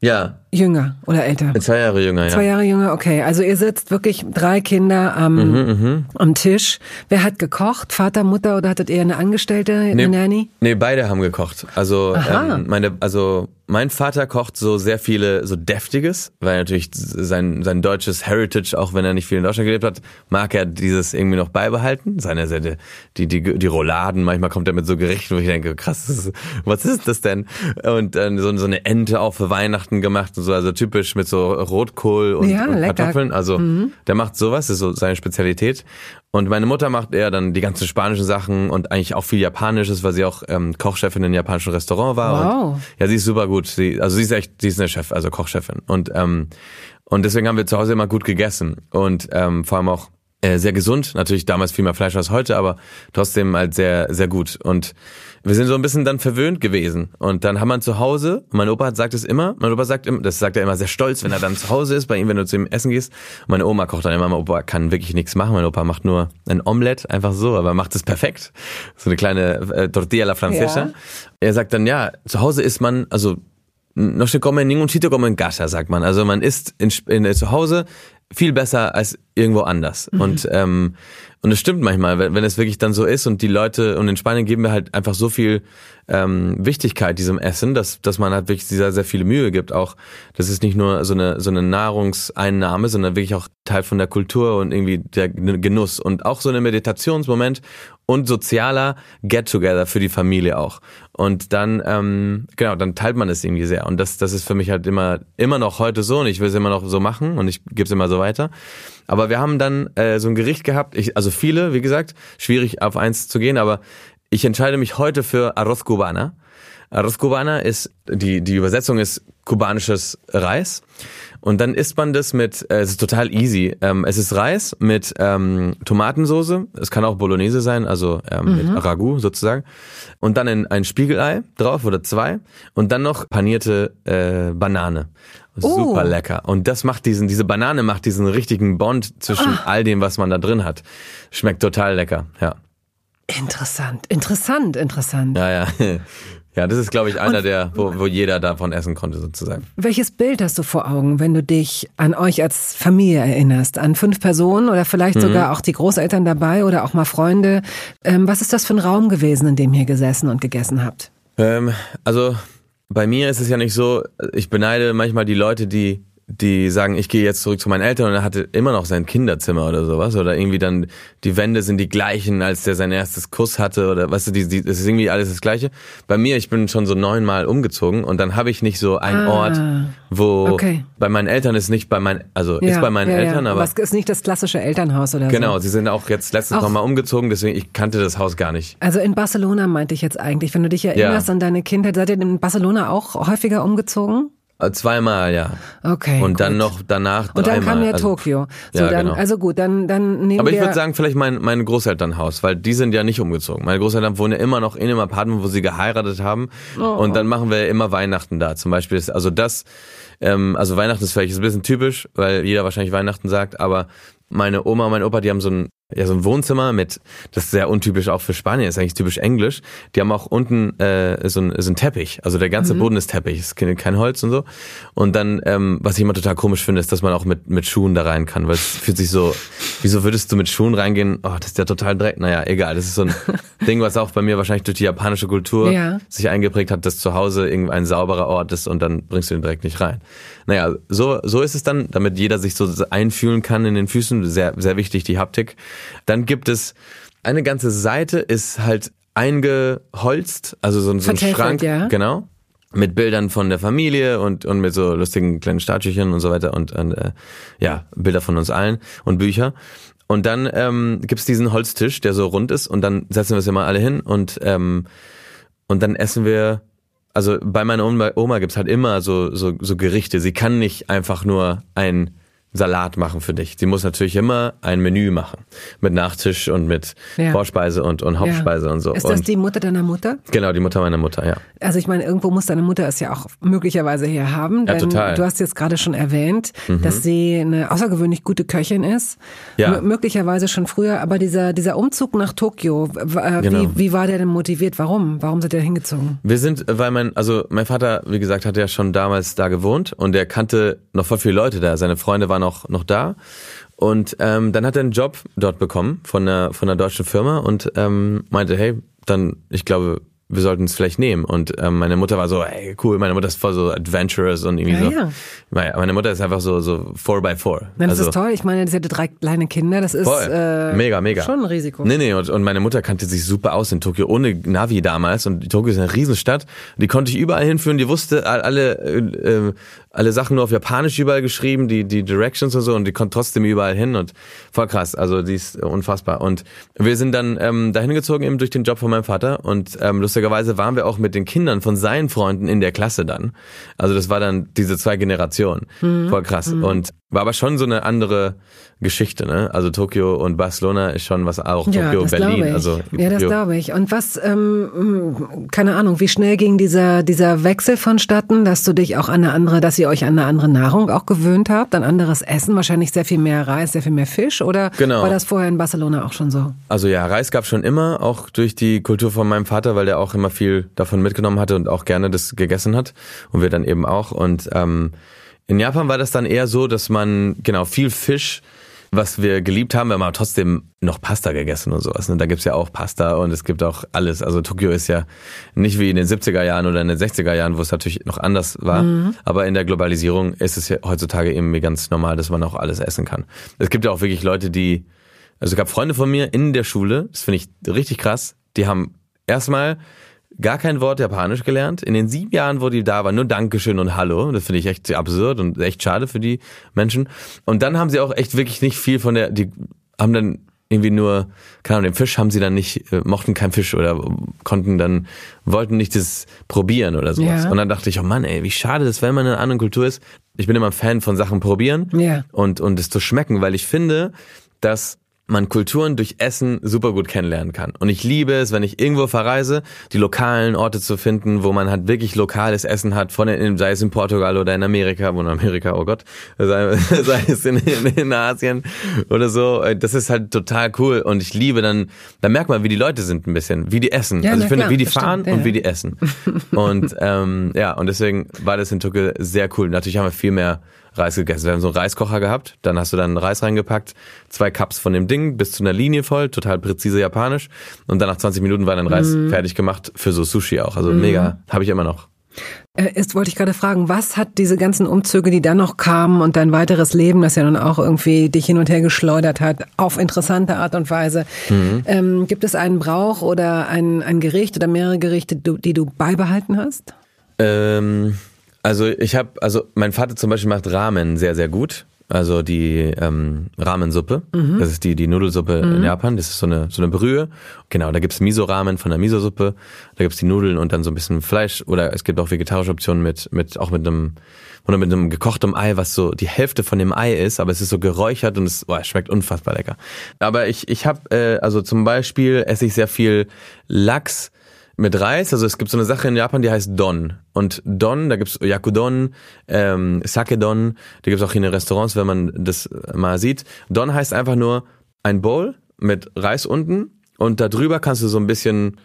Ja, jünger oder älter. zwei Jahre jünger, ja. Zwei Jahre jünger, okay. Also ihr sitzt wirklich drei Kinder am, Mhm, am Tisch. Wer hat gekocht? Vater, Mutter oder hattet ihr eine Angestellte, eine Nanny? Nee, beide haben gekocht. Also ähm, meine, also mein Vater kocht so sehr viele so deftiges, weil natürlich sein sein deutsches Heritage, auch wenn er nicht viel in Deutschland gelebt hat, mag er dieses irgendwie noch beibehalten. Seine Seite die die die Rouladen, manchmal kommt er mit so Gerichten, wo ich denke, krass, was ist das denn? Und dann so, so eine Ente auch für Weihnachten gemacht und so, also typisch mit so Rotkohl und, Ja, und. Mhm. Kartoffeln. Also der macht sowas, das ist so seine Spezialität. Und meine Mutter macht eher dann die ganzen spanischen Sachen und eigentlich auch viel Japanisches, weil sie auch ähm, Kochchefin in einem japanischen Restaurant war. Wow. Und, ja, sie ist super gut. Sie, also sie ist echt, sie ist eine Chef, also Kochchefin. Und ähm, und deswegen haben wir zu Hause immer gut gegessen und ähm, vor allem auch äh, sehr gesund. Natürlich damals viel mehr Fleisch als heute, aber trotzdem halt sehr sehr gut. Und wir sind so ein bisschen dann verwöhnt gewesen. Und dann haben wir zu Hause, mein Opa hat- sagt es immer, mein Opa sagt immer, das sagt er immer sehr stolz, wenn er dann zu Hause ist, bei ihm, wenn du zu ihm essen gehst. Und meine Oma kocht dann immer, mein Opa kann wirklich nichts machen. Mein Opa macht nur ein Omelette, einfach so, aber er macht es perfekt. So eine kleine äh, Tortilla la francesa. Ja. Er sagt dann, ja, zu Hause isst man, also no se come en ningún sitio como en casa, sagt man. Also man isst in, in, äh, zu Hause viel besser als irgendwo anders. Und ähm, und es stimmt manchmal, wenn, wenn es wirklich dann so ist und die Leute und in Spanien geben wir halt einfach so viel ähm, Wichtigkeit diesem Essen, dass dass man halt wirklich sehr sehr viele Mühe gibt. Auch das ist nicht nur so eine so eine Nahrungseinnahme, sondern wirklich auch Teil von der Kultur und irgendwie der Genuss und auch so ein Meditationsmoment und sozialer Get-Together für die Familie auch. Und dann, ähm, genau, dann teilt man es irgendwie sehr. Und das, das ist für mich halt immer, immer noch heute so und ich will es immer noch so machen und ich gebe es immer so weiter. Aber wir haben dann äh, so ein Gericht gehabt, ich, also viele, wie gesagt, schwierig auf eins zu gehen, aber ich entscheide mich heute für Arroz Cubana. Arroz Cubana ist, die, die Übersetzung ist kubanisches Reis. Und dann isst man das mit, äh, es ist total easy. Ähm, es ist Reis mit ähm, Tomatensoße. Es kann auch Bolognese sein, also ähm, mhm. mit Ragout sozusagen. Und dann ein, ein Spiegelei drauf oder zwei. Und dann noch panierte äh, Banane. Super oh. lecker. Und das macht diesen, diese Banane macht diesen richtigen Bond zwischen ah. all dem, was man da drin hat. Schmeckt total lecker, ja. Interessant, interessant, interessant. Ja, ja. Ja, das ist, glaube ich, einer Und, der, wo, wo jeder davon essen konnte, sozusagen. Welches Bild hast du vor Augen, wenn du dich an euch als Familie erinnerst? An fünf Personen oder vielleicht mhm. sogar auch die Großeltern dabei oder auch mal Freunde? Ähm, was ist das für ein Raum gewesen, in dem ihr gesessen und gegessen habt? Ähm, also, bei mir ist es ja nicht so, ich beneide manchmal die Leute, die die sagen, ich gehe jetzt zurück zu meinen Eltern und er hatte immer noch sein Kinderzimmer oder sowas oder irgendwie dann die Wände sind die gleichen, als der sein erstes Kuss hatte oder weißt du, die, die, das ist irgendwie alles das Gleiche. Bei mir, ich bin schon so neunmal umgezogen und dann habe ich nicht so einen ah, Ort, wo okay. bei meinen Eltern ist nicht bei meinen, also ja, ist bei meinen ja, Eltern, ja. aber es ist nicht das klassische Elternhaus oder genau, so. Genau, sie sind auch jetzt letztens nochmal umgezogen, deswegen ich kannte das Haus gar nicht. Also in Barcelona meinte ich jetzt eigentlich, wenn du dich erinnerst an deine Kindheit, seid ihr in Barcelona auch häufiger umgezogen? Äh, zweimal, ja. Okay. Und gut. dann noch danach Und dann kam ja also, Tokio. So, ja, dann, genau. Also gut, dann, dann nehmen Aber ich würde sagen, vielleicht mein, mein Großelternhaus, weil die sind ja nicht umgezogen. Meine Großeltern wohnen ja immer noch in dem Apartment, wo sie geheiratet haben. Oh. Und dann machen wir immer Weihnachten da. Zum Beispiel ist, also das, ähm, also Weihnachten ist vielleicht ein bisschen typisch, weil jeder wahrscheinlich Weihnachten sagt, aber meine Oma und mein Opa, die haben so ein ja so ein Wohnzimmer mit, das ist sehr untypisch auch für Spanien, ist eigentlich typisch englisch. Die haben auch unten äh, so, ein, so ein Teppich, also der ganze mhm. Boden ist Teppich, ist kein Holz und so. Und dann, ähm, was ich immer total komisch finde, ist, dass man auch mit mit Schuhen da rein kann, weil es fühlt sich so, wieso würdest du mit Schuhen reingehen? Oh, das ist ja total dreck. Naja, egal, das ist so ein Ding, was auch bei mir wahrscheinlich durch die japanische Kultur ja. sich eingeprägt hat, dass zu Hause irgendein sauberer Ort ist und dann bringst du den Dreck nicht rein. Naja, so so ist es dann, damit jeder sich so einfühlen kann in den Füßen. Sehr sehr wichtig die Haptik. Dann gibt es eine ganze Seite ist halt eingeholzt, also so, so ein Schrank, ja. genau, mit Bildern von der Familie und und mit so lustigen kleinen Statüchen und so weiter und, und äh, ja Bilder von uns allen und Bücher. Und dann ähm, gibt's diesen Holztisch, der so rund ist, und dann setzen wir es immer alle hin und ähm, und dann essen wir. Also bei meiner Oma, Oma gibt's halt immer so, so so Gerichte. Sie kann nicht einfach nur ein Salat machen für dich. Sie muss natürlich immer ein Menü machen. Mit Nachtisch und mit ja. Vorspeise und, und Hauptspeise ja. und so. Ist das und die Mutter deiner Mutter? Genau, die Mutter meiner Mutter, ja. Also ich meine, irgendwo muss deine Mutter es ja auch möglicherweise hier haben. Denn ja, total. Du hast jetzt gerade schon erwähnt, mhm. dass sie eine außergewöhnlich gute Köchin ist. Ja. M möglicherweise schon früher. Aber dieser, dieser Umzug nach Tokio, äh, genau. wie, wie war der denn motiviert? Warum? Warum seid ihr hingezogen? Wir sind, weil mein, also mein Vater, wie gesagt, hat ja schon damals da gewohnt und er kannte noch voll viele Leute da. Seine Freunde waren noch, noch da. Und ähm, dann hat er einen Job dort bekommen von einer, von einer deutschen Firma und ähm, meinte, hey, dann, ich glaube, wir sollten es vielleicht nehmen. Und ähm, meine Mutter war so, hey, cool, meine Mutter ist voll so adventurous und irgendwie ja, so. Ja. Meine Mutter ist einfach so so four by four. Nein, das also, ist toll. Ich meine, sie hatte drei kleine Kinder. Das ist voll. Äh, mega, mega. schon ein Risiko. Nee, nee, und, und meine Mutter kannte sich super aus in Tokio, ohne Navi damals. Und Tokio ist eine Riesenstadt. Die konnte ich überall hinführen. Die wusste alle äh, äh, alle Sachen nur auf Japanisch überall geschrieben, die, die Directions und so, und die konnte trotzdem überall hin und voll krass. Also die ist unfassbar. Und wir sind dann ähm, dahin gezogen eben durch den Job von meinem Vater und ähm, lustigerweise waren wir auch mit den Kindern von seinen Freunden in der Klasse dann. Also das war dann diese zwei Generationen. Mhm. Voll krass. Mhm. Und war aber schon so eine andere Geschichte, ne? Also Tokio und Barcelona ist schon was auch Tokio, ja, das Berlin. Ich. Also ja, das glaube ich. Und was, ähm, keine Ahnung, wie schnell ging dieser dieser Wechsel vonstatten, dass du dich auch an eine andere, dass ihr euch an eine andere Nahrung auch gewöhnt habt, an anderes Essen, wahrscheinlich sehr viel mehr Reis, sehr viel mehr Fisch, oder genau. war das vorher in Barcelona auch schon so? Also ja, Reis gab schon immer, auch durch die Kultur von meinem Vater, weil der auch immer viel davon mitgenommen hatte und auch gerne das gegessen hat. Und wir dann eben auch. Und ähm, in Japan war das dann eher so, dass man genau viel Fisch was wir geliebt haben, wir haben aber trotzdem noch Pasta gegessen und sowas. Und da gibt's ja auch Pasta und es gibt auch alles. Also Tokio ist ja nicht wie in den 70er Jahren oder in den 60er Jahren, wo es natürlich noch anders war. Mhm. Aber in der Globalisierung ist es ja heutzutage eben ganz normal, dass man auch alles essen kann. Es gibt ja auch wirklich Leute, die, also es gab Freunde von mir in der Schule, das finde ich richtig krass, die haben erstmal gar kein Wort Japanisch gelernt. In den sieben Jahren, wo die da waren, nur Dankeschön und Hallo. Das finde ich echt absurd und echt schade für die Menschen. Und dann haben sie auch echt wirklich nicht viel von der, die haben dann irgendwie nur, keine Ahnung, den Fisch haben sie dann nicht, äh, mochten keinen Fisch oder konnten dann, wollten nicht das probieren oder sowas. Ja. Und dann dachte ich, oh Mann, ey, wie schade das, wenn man in einer anderen Kultur ist. Ich bin immer ein Fan von Sachen probieren ja. und, und es zu schmecken, weil ich finde, dass man Kulturen durch Essen super gut kennenlernen kann. Und ich liebe es, wenn ich irgendwo verreise, die lokalen Orte zu finden, wo man halt wirklich lokales Essen hat, von in, sei es in Portugal oder in Amerika, wo in Amerika, oh Gott, sei, sei es in, in, in, Asien oder so. Das ist halt total cool. Und ich liebe dann, da merkt man, wie die Leute sind ein bisschen, wie die essen. Ja, also ich finde, klar, wie die fahren stimmt, ja. und wie die essen. und ähm, ja, und deswegen war das in Türkei sehr cool. Natürlich haben wir viel mehr Reis gegessen. Wir haben so einen Reiskocher gehabt, dann hast du dann Reis reingepackt, zwei Cups von dem Ding bis zu einer Linie voll, total präzise japanisch und dann nach 20 Minuten war dein Reis mm. fertig gemacht für so Sushi auch. Also mm. mega, habe ich immer noch. Jetzt wollte ich gerade fragen, was hat diese ganzen Umzüge, die dann noch kamen und dein weiteres Leben, das ja nun auch irgendwie dich hin und her geschleudert hat, auf interessante Art und Weise. Mhm. Ähm, gibt es einen Brauch oder ein, ein Gericht oder mehrere Gerichte, die du beibehalten hast? Ähm, also ich habe, also mein Vater zum Beispiel macht Ramen sehr, sehr gut. Also die ähm, Ramensuppe. Mhm. Das ist die, die Nudelsuppe mhm. in Japan. Das ist so eine, so eine Brühe. Genau, da gibt's Miso-Ramen von der Miso-Suppe. Da gibt's die Nudeln und dann so ein bisschen Fleisch. Oder es gibt auch vegetarische Optionen mit, mit auch mit einem oder mit einem gekochtem Ei, was so die Hälfte von dem Ei ist, aber es ist so geräuchert und es, oh, es schmeckt unfassbar lecker. Aber ich, ich habe, äh, also zum Beispiel esse ich sehr viel Lachs mit Reis. Also es gibt so eine Sache in Japan, die heißt Don. Und Don, da gibt's Yakudon, ähm, Sake-Don, da gibt's auch hier in den Restaurants, wenn man das mal sieht. Don heißt einfach nur ein Bowl mit Reis unten und da drüber kannst du so ein bisschen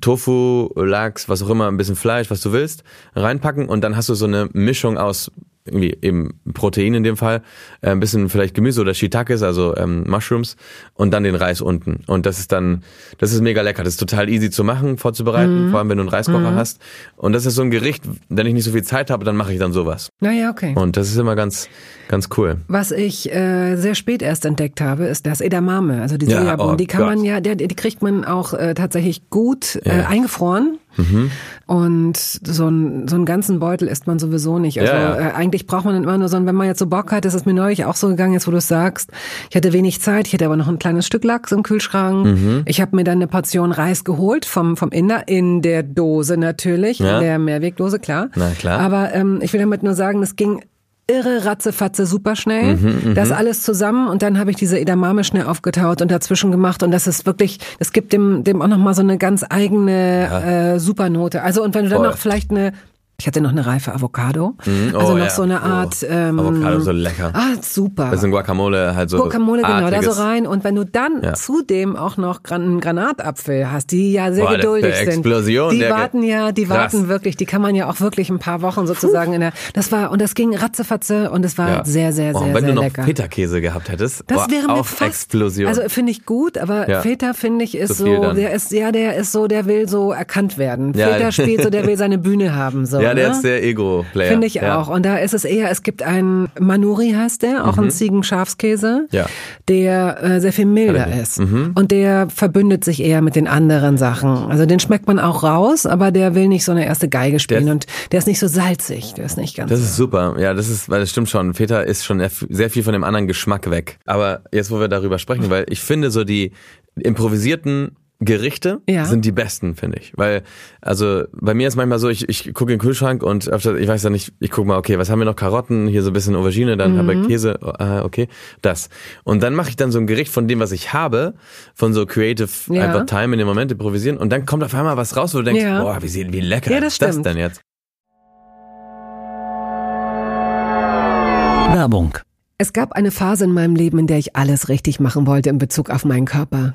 Tofu, Lachs, was auch immer, ein bisschen Fleisch, was du willst, reinpacken und dann hast du so eine Mischung aus irgendwie eben Protein in dem Fall, äh, ein bisschen vielleicht Gemüse oder Shiitakes, also ähm, Mushrooms und dann den Reis unten. Und das ist dann, das ist mega lecker. Das ist total easy zu machen, vorzubereiten, mhm. vor allem wenn du einen Reiskocher mhm. hast. Und das ist so ein Gericht, wenn ich nicht so viel Zeit habe, dann mache ich dann sowas. Naja, okay. Und das ist immer ganz, ganz cool. Was ich äh, sehr spät erst entdeckt habe, ist das Edamame, also die Sojabohnen. Ja, oh die kann Gott. man ja, die, die kriegt man auch äh, tatsächlich gut äh, ja. eingefroren. Mhm. Und so, ein, so einen ganzen Beutel isst man sowieso nicht. Also ja, ja. Äh, eigentlich braucht man immer nur so, wenn man jetzt so Bock hat, ist mir neulich auch so gegangen, jetzt wo du es sagst, ich hatte wenig Zeit, ich hatte aber noch ein kleines Stück Lachs im Kühlschrank. Mhm. Ich habe mir dann eine Portion Reis geholt vom, vom Inder, in der Dose natürlich, ja. in der Mehrwegdose, klar. Na klar. Aber ähm, ich will damit nur sagen, es ging irre ratzefatze super schnell. Mhm, mhm, das alles zusammen und dann habe ich diese Edamame schnell aufgetaut und dazwischen gemacht und das ist wirklich, das gibt dem dem auch noch mal so eine ganz eigene ja. äh, Supernote. Also und wenn du Voll. dann noch vielleicht eine ich hatte noch eine reife Avocado. Mm, oh, also noch ja. so eine oh. Art. Oh. Ähm, Avocado so lecker. Ah, super. Das ist ein Guacamole halt so. Guacamole, genau, da so rein. Und wenn du dann ja. zudem auch noch einen Granatapfel hast, die ja sehr Boah, geduldig der, der Explosion, sind. Die warten ja, die krass. warten wirklich, die kann man ja auch wirklich ein paar Wochen sozusagen Puh. in der. Das war, und das ging ratzefatze und es war ja. sehr, sehr, sehr, oh, sehr, wenn sehr du noch lecker. Feta-Käse gehabt hättest. Das wäre mir fast, Explosion. Also finde ich gut, aber ja. Feta finde ich ist so, so der ist, ja, der ist so, der will so erkannt werden. Feta spielt so, der will seine Bühne haben, so. Ja, der ne? ist sehr ego Player. Finde ich ja. auch. Und da ist es eher, es gibt einen Manuri heißt der, auch mhm. ein Ziegenschafskäse, ja. der äh, sehr viel milder ist. Mhm. Und der verbündet sich eher mit den anderen Sachen. Also den schmeckt man auch raus, aber der will nicht so eine erste Geige spielen der und der ist nicht so salzig. Der ist nicht ganz. Das ist super. Ja, das ist, weil das stimmt schon. Feta ist schon sehr viel von dem anderen Geschmack weg. Aber jetzt, wo wir darüber sprechen, weil ich finde so die improvisierten Gerichte ja. sind die besten, finde ich. Weil, also bei mir ist manchmal so, ich, ich gucke in den Kühlschrank und öfter, ich weiß ja nicht, ich gucke mal, okay, was haben wir noch? Karotten, hier so ein bisschen Aubergine, dann mhm. habe ich Käse, äh, okay, das. Und dann mache ich dann so ein Gericht von dem, was ich habe, von so Creative ja. einfach Time in dem Moment improvisieren und dann kommt auf einmal was raus, wo du denkst, ja. boah, wie, wie lecker ja, das ist das denn jetzt? Werbung. Es gab eine Phase in meinem Leben, in der ich alles richtig machen wollte in Bezug auf meinen Körper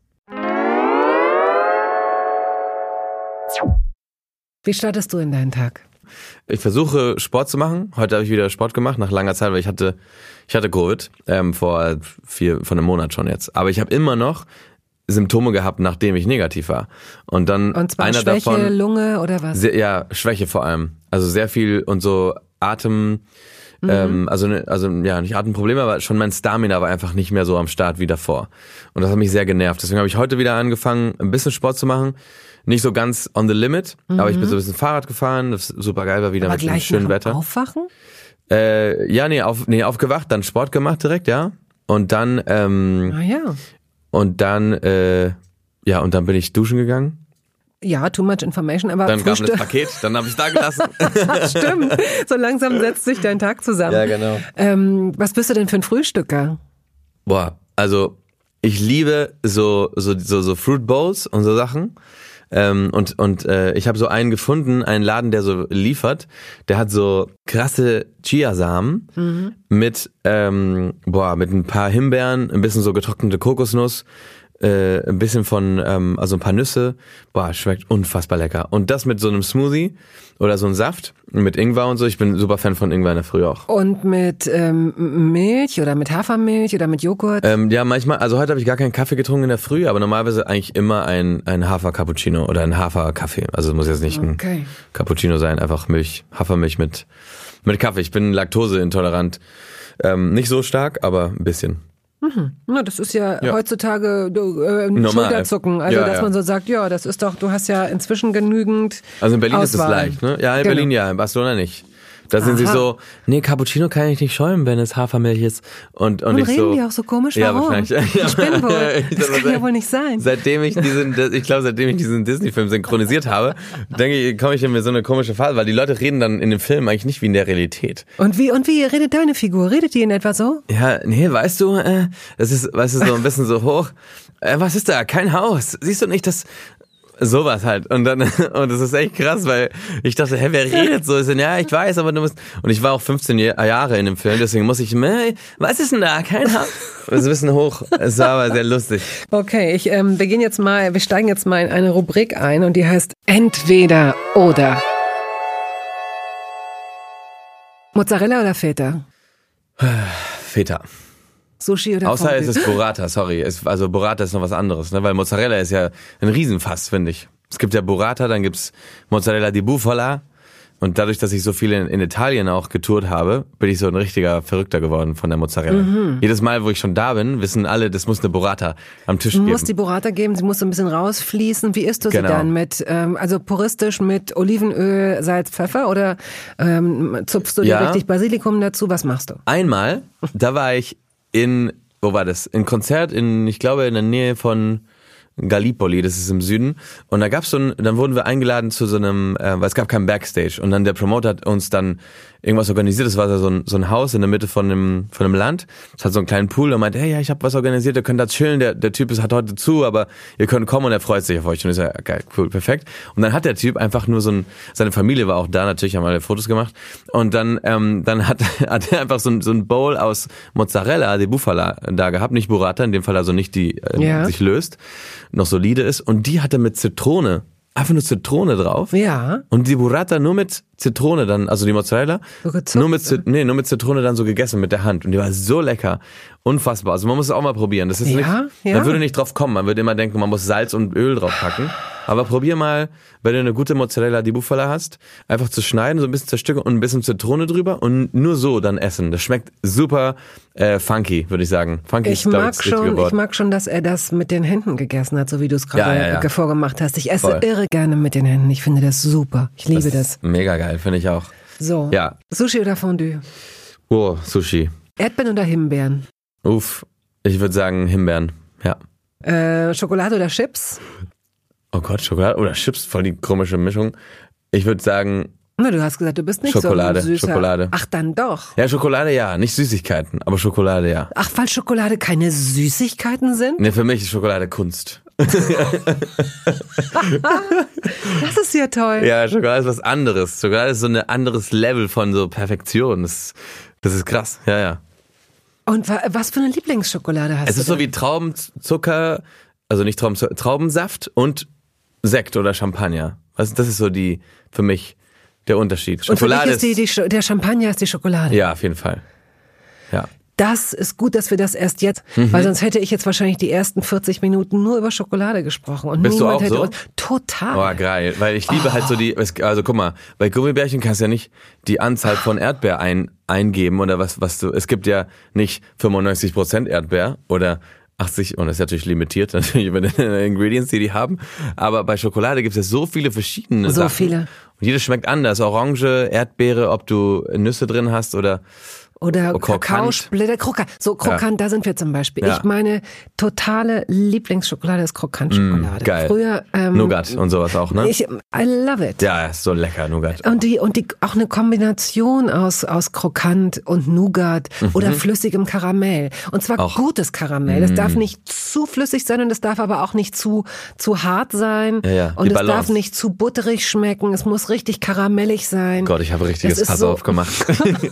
Wie startest du in deinen Tag? Ich versuche Sport zu machen. Heute habe ich wieder Sport gemacht nach langer Zeit, weil ich hatte ich hatte Covid ähm, vor vier von einem Monat schon jetzt. Aber ich habe immer noch Symptome gehabt, nachdem ich negativ war. Und dann und zwar einer Schwäche, davon, Lunge oder was? Sehr, ja, Schwäche vor allem. Also sehr viel und so Atem. Mhm. Ähm, also, ne, also ja, nicht Atemprobleme, aber schon mein Stamina war einfach nicht mehr so am Start wie davor. Und das hat mich sehr genervt. Deswegen habe ich heute wieder angefangen, ein bisschen Sport zu machen. Nicht so ganz on the limit, mhm. aber ich bin so ein bisschen Fahrrad gefahren, das super geil war wieder aber mit dem schönen Wetter. Aufwachen? Äh, ja, nee, auf, nee, aufgewacht, dann Sport gemacht direkt, ja. Und dann, ähm, ah, ja. und dann, äh, ja, und dann bin ich duschen gegangen. Ja, too much information, aber Dann kam Frühstück. das Paket, dann habe ich da gelassen. Stimmt. So langsam setzt sich dein Tag zusammen. Ja, genau. Ähm, was bist du denn für ein Frühstücker? Boah, also ich liebe so so so, so Fruit Bowls und so Sachen. Ähm, und und äh, ich habe so einen gefunden, einen Laden, der so liefert. Der hat so krasse Chiasamen Mhm. mit ähm, boah mit ein paar Himbeeren, ein bisschen so getrocknete Kokosnuss, äh, ein bisschen von ähm, also ein paar Nüsse. Boah, schmeckt unfassbar lecker. Und das mit so einem Smoothie oder so einem Saft mit Ingwer und so. Ich bin super Fan von Ingwer in der Früh auch. Und mit ähm, Milch oder mit Hafermilch oder mit Joghurt? Ähm, ja, manchmal, also heute habe ich gar keinen Kaffee getrunken in der Früh, aber normalerweise eigentlich immer ein, ein Hafer-Cappuccino oder ein Hafer-Kaffee. Also muss jetzt nicht Okay. ein Cappuccino sein, einfach Milch, Hafermilch mit, mit Kaffee. Ich bin laktoseintolerant. Ähm, nicht so stark, aber ein bisschen. Na, das ist ja, Ja. heutzutage du, äh, ein Normal. Schulterzucken. Also, Ja, dass ja. man so sagt, ja, das ist doch, du hast ja inzwischen genügend. Also in Berlin ist es Auswahl. leicht, ne? Ja, in Genau. Berlin ja, in Barcelona nicht. Da sind sie Aha. so, nee, Cappuccino kann ich nicht schäumen, wenn es Hafermilch ist. Und, und, Und ich reden so, die auch so komisch? Ja, Warum? wahrscheinlich. Die spinnen wohl. Ich Das kann ja wohl nicht sein. Seitdem ich diesen, ich glaube, seitdem ich diesen Disney-Film synchronisiert habe, denke ich, komme ich in mir so eine komische Phase, weil die Leute reden dann in dem Film eigentlich nicht wie in der Realität. Und wie, und wie redet deine Figur? Redet die in etwa so? Ja, nee, weißt du, äh, das ist, weißt du, so ein bisschen so hoch. Äh, was ist da? Kein Haus. Siehst du nicht, das sowas halt. Und dann, und das ist echt krass, weil ich dachte, hä, wer redet so? Ich so, ja, ich weiß, aber du musst. Und ich war auch 15 Jahr- Jahre in dem Film, deswegen muss ich, äh, was ist denn da? Kein Haus. Das ist ein bisschen hoch. Es war aber sehr lustig. Okay, ich, ähm, wir gehen jetzt mal, wir steigen jetzt mal in eine Rubrik ein und die heißt Entweder oder. Mozzarella oder Feta? Feta. Sushi oder Außer Fondue? es ist Burrata, sorry. Es, also Burrata ist noch was anderes, ne? weil Mozzarella ist ja ein Riesenfass, finde ich. Es gibt ja Burrata, dann gibt's Mozzarella di Bufala. Und dadurch, dass ich so viel in, in Italien auch getourt habe, bin ich so ein richtiger Verrückter geworden von der Mozzarella. Mhm. Jedes Mal, wo ich schon da bin, wissen alle, das muss eine Burrata am Tisch Du geben. musst die Burrata geben, sie muss so ein bisschen rausfließen. Wie isst du Genau. sie dann? Mit, ähm, also puristisch mit Olivenöl, Salz, Pfeffer oder ähm, zupfst du dir Ja. richtig Basilikum dazu? Was machst du? Einmal, da war ich in, wo war das? In Konzert in, ich glaube, in der Nähe von Gallipoli, das ist im Süden. Und da gab's so ein, dann wurden wir eingeladen zu so einem, äh, weil es gab kein Backstage. Und dann der Promoter hat uns dann irgendwas organisiert. Das war so ein, so ein Haus in der Mitte von einem, von einem Land. Es hat so einen kleinen Pool und meinte, hey, ja, ich habe was organisiert, ihr könnt da chillen. Der, der Typ ist, hat heute zu, aber ihr könnt kommen und er freut sich auf euch. Und ich so, ja, geil, cool, perfekt. Und dann hat der Typ einfach nur so ein, seine Familie war auch da, natürlich haben alle Fotos gemacht. Und dann, ähm, dann hat, hat er einfach so ein, so ein Bowl aus Mozzarella, die Bufala da gehabt, nicht Burrata, in dem Fall also nicht die äh, Ja. sich löst, noch solide ist. Und die hat er mit Zitrone, einfach nur Zitrone drauf. Ja. Und die Burrata nur mit Zitrone dann, also die Mozzarella, gezupft, nur mit, Zit- nee, nur mit Zitrone dann so gegessen mit der Hand. Und die war so lecker. Unfassbar. Also man muss es auch mal probieren. Das ist Ja, nicht, ja. man würde nicht drauf kommen. Man würde immer denken, man muss Salz und Öl drauf packen. Aber probier mal, wenn du eine gute Mozzarella di Bufala hast, einfach zu schneiden, so ein bisschen zerstückeln und ein bisschen Zitrone drüber und nur so dann essen. Das schmeckt super äh, funky, würde ich sagen. Funky Ich ist, mag das richtige schon, ich mag schon, dass er das mit den Händen gegessen hat, so wie du es gerade Ja, vorgemacht hast. Ich esse Voll. irre gerne mit den Händen. Ich finde das super. Ich liebe das. ist Mega geil, finde ich auch. So. Ja. Sushi oder Fondue? Oh, Sushi. Erdbeeren oder Himbeeren? Uff. Ich würde sagen Himbeeren. Ja. Äh, Schokolade oder Chips? Oh Gott, Schokolade oder Chips, voll die komische Mischung. Ich würde sagen, Na, du hast gesagt, du bist nicht Schokolade, so süßer. Schokolade. Ach, dann doch. ja, Schokolade ja, nicht Süßigkeiten, aber Schokolade ja. Ach, weil Schokolade keine Süßigkeiten sind? Ne, für mich ist Schokolade Kunst. Das ist ja toll. Ja, Schokolade ist was anderes. Schokolade ist so ein anderes Level von so Perfektion. Das, das ist krass. Ja, ja. Und wa was für eine Lieblingsschokolade hast Es du? ist so wie Traubenzucker, also nicht Traubenzucker, Traubensaft und Sekt oder Champagner. Also das ist so die, für mich, der Unterschied. Und für Schokolade dich ist die, die, der Champagner ist die Schokolade. ja, auf jeden Fall. Ja. Das ist gut, dass wir das erst jetzt, Mhm. weil sonst hätte ich jetzt wahrscheinlich die ersten 40 Minuten nur über Schokolade gesprochen. Und Bist du niemand auch hätte so? uns, total. Oh, geil. Weil ich liebe halt so die, also guck mal, bei Gummibärchen kannst du ja nicht die Anzahl von Erdbeer ein, eingeben oder was, was du, es gibt ja nicht 95% Erdbeer oder 80, und das ist natürlich limitiert, natürlich über die Ingredients, die die haben. Aber bei Schokolade gibt es ja so viele verschiedene So Sachen. viele. Und jedes schmeckt anders. Orange, Erdbeere, ob du Nüsse drin hast oder Oder krokant. Kakaosplitter, krokant. So krokant, da sind wir zum Beispiel. Ja. Ich meine, totale Lieblingsschokolade ist Krokantschokolade. Mm, geil. Früher, ähm, Nougat und sowas auch, ne? Ich, I love it. ja, ist so lecker, Nougat. Und die, und die, auch eine Kombination aus, aus Krokant und Nougat oder flüssigem Karamell. Und zwar Mhm. Auch. Mhm. gutes Karamell. Es darf nicht zu flüssig sein und es darf aber auch nicht zu, zu hart sein. Ja, ja, Und es darf nicht zu butterig schmecken. Es muss richtig karamellig sein. Gott, ich habe richtiges Das Fass so- aufgemacht.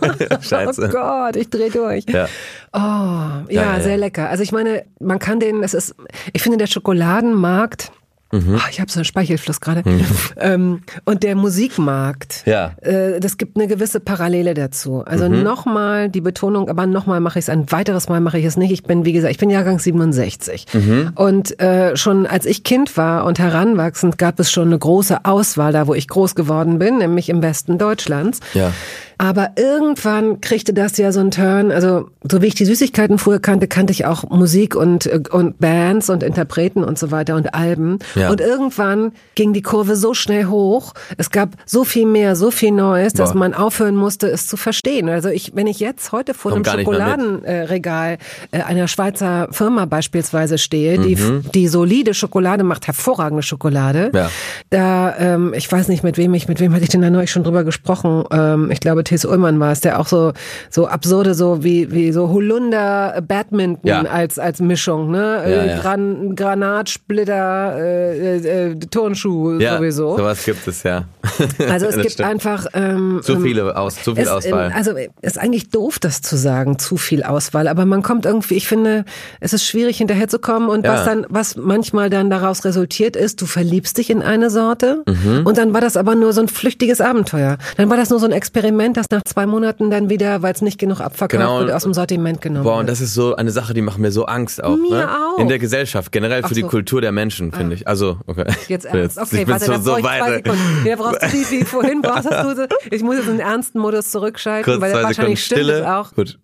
Scheiße. Oh Gott, ich dreh durch. Ja. Oh, ja, Ja, sehr lecker. Also ich meine, man kann den, es ist, ich finde der Schokoladenmarkt, Mhm. Ah, ich habe so einen Speichelfluss gerade, ähm, und der Musikmarkt, Ja. äh, das gibt eine gewisse Parallele dazu. Also Mhm. nochmal die Betonung, aber nochmal mache ich es, ein weiteres Mal mache ich es nicht. Ich bin, wie gesagt, ich bin Jahrgang 67. Mhm. Und äh, schon als ich Kind war und heranwachsend, gab es schon eine große Auswahl da, wo ich groß geworden bin, nämlich im Westen Deutschlands. Ja. Aber irgendwann kriegte das ja so einen Turn. Also, so wie ich die Süßigkeiten früher kannte, kannte ich auch Musik und, äh, und Bands und Interpreten und so weiter und Alben. Ja. Und irgendwann ging die Kurve so schnell hoch. Es gab so viel mehr, so viel Neues, dass Boah. man aufhören musste, es zu verstehen. Also ich, wenn ich jetzt heute vor Kommt gar einem. Schokoladenregal äh, einer Schweizer Firma beispielsweise stehe, die, Mhm. die solide Schokolade macht, hervorragende Schokolade. Ja. Da, ähm, ich weiß nicht, mit wem ich, mit wem hatte ich denn da neulich schon drüber gesprochen. Ähm, ich glaube, T.S. Ullmann war es, der auch so, so absurde, so wie, wie so Holunder Badminton Ja. als, als Mischung, ne? Ja, Äh, ja. Gran, Granatsplitter, äh, äh, Turnschuh ja, sowieso. Sowas gibt es ja. Also es gibt stimmt. einfach ähm, zu viele aus, zu viel es, Auswahl. Also ist eigentlich doof, das zu sagen, zu viel Auswahl. Aber man kommt irgendwie, ich finde, es ist schwierig hinterherzukommen und ja. was dann, was manchmal dann daraus resultiert ist, du verliebst dich in eine Sorte mhm. und dann war das aber nur so ein flüchtiges Abenteuer. Dann war das nur so ein Experiment, das nach zwei Monaten dann wieder, weil es nicht genug abverkauft genau. wird, aus dem Sortiment genommen Boah, und das ist so eine Sache, die macht mir so Angst auch. Mir ne? auch. In der Gesellschaft, generell für so. die Kultur der Menschen, finde ah. ich. Also, okay. Jetzt ernst. Okay, warte, so, dann so zwei Sekunden. Ja, brauchst du die, wie vorhin brauchst du, ich muss jetzt in den ernsten Modus zurückschalten, Kurz weil wahrscheinlich stimmt Stille. es auch. Gut.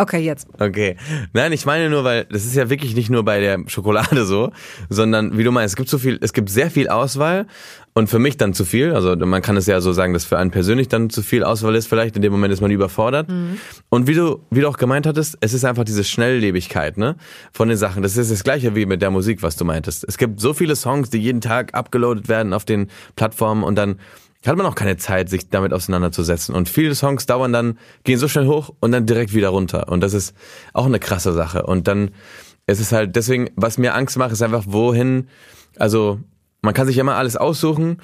Okay, jetzt. Okay. Nein, ich meine nur, weil das ist ja wirklich nicht nur bei der Schokolade so, sondern wie du meinst, es gibt so viel, es gibt sehr viel Auswahl und für mich dann zu viel. Also man kann es ja so sagen, dass für einen persönlich dann zu viel Auswahl ist. Vielleicht in dem Moment ist man überfordert. Mhm. Und wie du, wie du auch gemeint hattest, es ist einfach diese Schnelllebigkeit, ne, von den Sachen. Das ist das Gleiche wie mit der Musik, was du meintest. Es gibt so viele Songs, die jeden Tag abgeloadet werden auf den Plattformen und dann hat man auch keine Zeit, sich damit auseinanderzusetzen. Und viele Songs dauern dann, gehen so schnell hoch und dann direkt wieder runter. Und das ist auch eine krasse Sache. Und dann es ist halt deswegen, was mir Angst macht, ist einfach, wohin, also man kann sich immer alles aussuchen,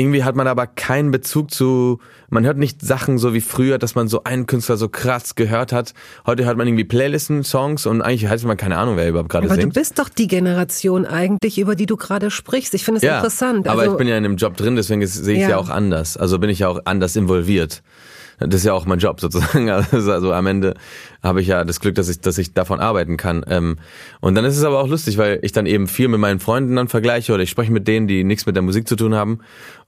irgendwie hat man aber keinen Bezug zu, man hört nicht Sachen so wie früher, dass man so einen Künstler so krass gehört hat. Heute hört man irgendwie Playlisten, Songs und eigentlich hat man keine Ahnung, wer überhaupt gerade singt. Aber du bist doch die Generation eigentlich, über die du gerade sprichst. Ich finde es ja, interessant. Also, aber ich bin ja in dem Job drin, deswegen sehe ich es ja. ja auch anders. Also bin ich ja auch anders involviert. Das ist ja auch mein Job sozusagen. Also, also am Ende habe ich ja das Glück, dass ich, dass ich davon arbeiten kann. Ähm, und dann ist es aber auch lustig, weil ich dann eben viel mit meinen Freunden dann vergleiche oder ich spreche mit denen, die nichts mit der Musik zu tun haben.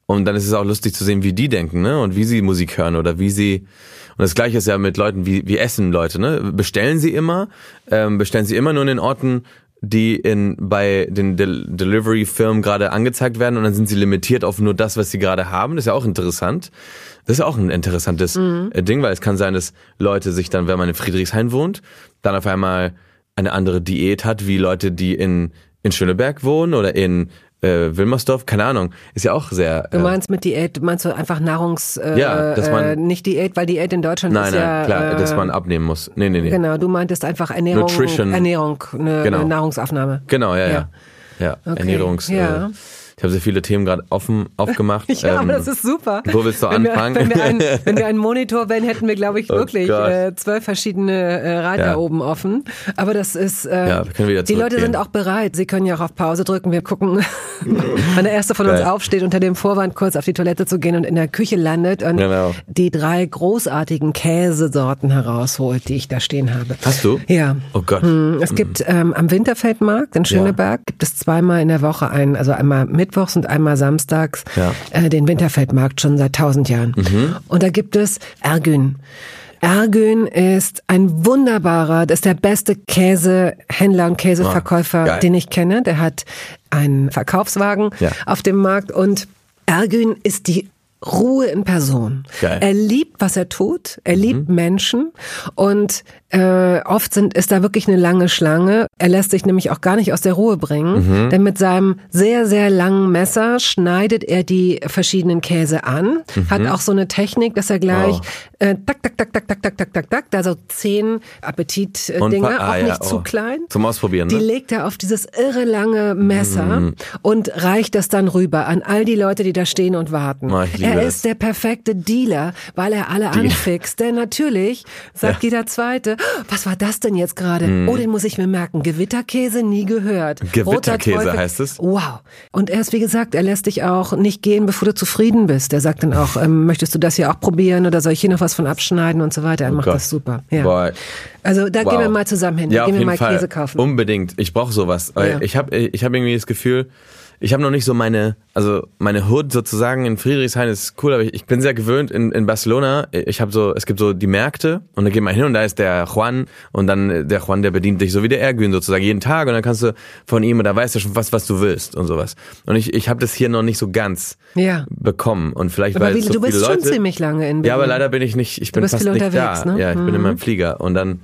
Und dann ist es auch lustig zu sehen, wie die denken, ne? Und wie sie Musik hören oder wie sie. Und das gleiche ist ja mit Leuten, wie, wie essen Leute, ne? Bestellen sie immer, ähm, bestellen sie immer nur in den Orten, die in bei den De Delivery-Firmen gerade angezeigt werden und dann sind sie limitiert auf nur das, was sie gerade haben. Das ist ja auch interessant. Das ist ja auch ein interessantes mhm. Äh, Ding, weil es kann sein, dass Leute sich dann, wenn man in Friedrichshain wohnt, dann auf einmal eine andere Diät hat, wie Leute, die in, in Schöneberg wohnen oder in äh, Wilmersdorf, keine Ahnung, ist ja auch sehr. Du meinst mit Diät, meinst du einfach Nahrungs, äh, ja, dass man, äh, nicht Diät, weil Diät in Deutschland nein, ist nein, ja. klar, äh, dass man abnehmen muss. Nee, nee, nee. Genau, du meintest einfach Ernährung, Nutrition. Ernährung, eine, genau. Nahrungsaufnahme. Genau, ja, ja. Ja, ja. Okay. Ernährungs. Ja. Äh, ich habe sehr viele Themen gerade offen aufgemacht. ja, ähm, aber das ist super. Wo willst du wenn anfangen? Wir, wenn, wir ein, wenn wir einen Monitor wären, hätten wir, glaube ich, oh wirklich äh, zwölf verschiedene äh, Reiter ja. oben offen. Aber das ist, äh, ja, wir können wieder die Leute sind auch bereit. Sie können ja auch auf Pause drücken. Wir gucken, wann der erste von uns aufsteht, unter dem Vorwand kurz auf die Toilette zu gehen und in der Küche landet und genau. die drei großartigen Käsesorten herausholt, die ich da stehen habe. Hast du? Ja. Oh Gott. Hm, es gibt ähm, am Winterfeldmarkt in Schöneberg ja. gibt es zweimal in der Woche einen, also einmal mit mittwochs und einmal samstags ja. äh, den Winterfeldmarkt schon seit tausend Jahren. Mhm. Und da gibt es Ergün. Ergün ist ein wunderbarer, das ist der beste Käsehändler und Käseverkäufer, oh, den ich kenne. Der hat einen Verkaufswagen ja. auf dem Markt und Ergün ist die Ruhe in Person. Geil. Er liebt, was er tut. Er liebt mhm. Menschen und äh, oft sind, ist da wirklich eine lange Schlange. Er lässt sich nämlich auch gar nicht aus der Ruhe bringen, mhm. denn mit seinem sehr, sehr langen Messer schneidet er die verschiedenen Käse an, mhm. hat auch so eine Technik, dass er gleich oh. äh, tak, tak, tak, tak, tak, tak, tak, tak, tak, da so zehn Appetit-Dinger, ah, auch nicht ja, oh. zu klein. Zum Ausprobieren, ne? Die legt er auf dieses irre lange Messer mhm. und reicht das dann rüber an all die Leute, die da stehen und warten. Oh, er ist der perfekte Dealer, weil er alle Deal. anfixt, denn natürlich sagt ja. jeder Zweite, was war das denn jetzt gerade? Mm. Oh, den muss ich mir merken. Gewitterkäse nie gehört. Gewitterkäse heißt es? Wow. Und er ist, wie gesagt, er lässt dich auch nicht gehen, bevor du zufrieden bist. Er sagt dann auch, ähm, möchtest du das hier auch probieren oder soll ich hier noch was von abschneiden und so weiter. Er oh macht Gott. das super. Ja. Boah. Also da wow. gehen wir mal zusammen hin. Ja, gehen wir mal Fall. Käse kaufen. Unbedingt. Ich brauche sowas. Ja. Ich habe ich hab irgendwie das Gefühl, ich habe noch nicht so meine, also meine Hood sozusagen in Friedrichshain ist cool, aber ich, ich bin sehr gewöhnt in, in Barcelona. Ich habe so, es gibt so die Märkte und dann geht man hin und da ist der Juan und dann der Juan, der bedient dich so wie der Ergün sozusagen jeden Tag und dann kannst du von ihm und da weißt du schon was, was du willst und sowas. Und ich, ich habe das hier noch nicht so ganz ja. bekommen und vielleicht aber weil wie, so du bist viele schon Leute, ziemlich lange in Berlin. Ja, aber leider bin ich nicht, ich bin fast nicht da. Ne? Ja, ich mhm. bin in meinem Flieger und dann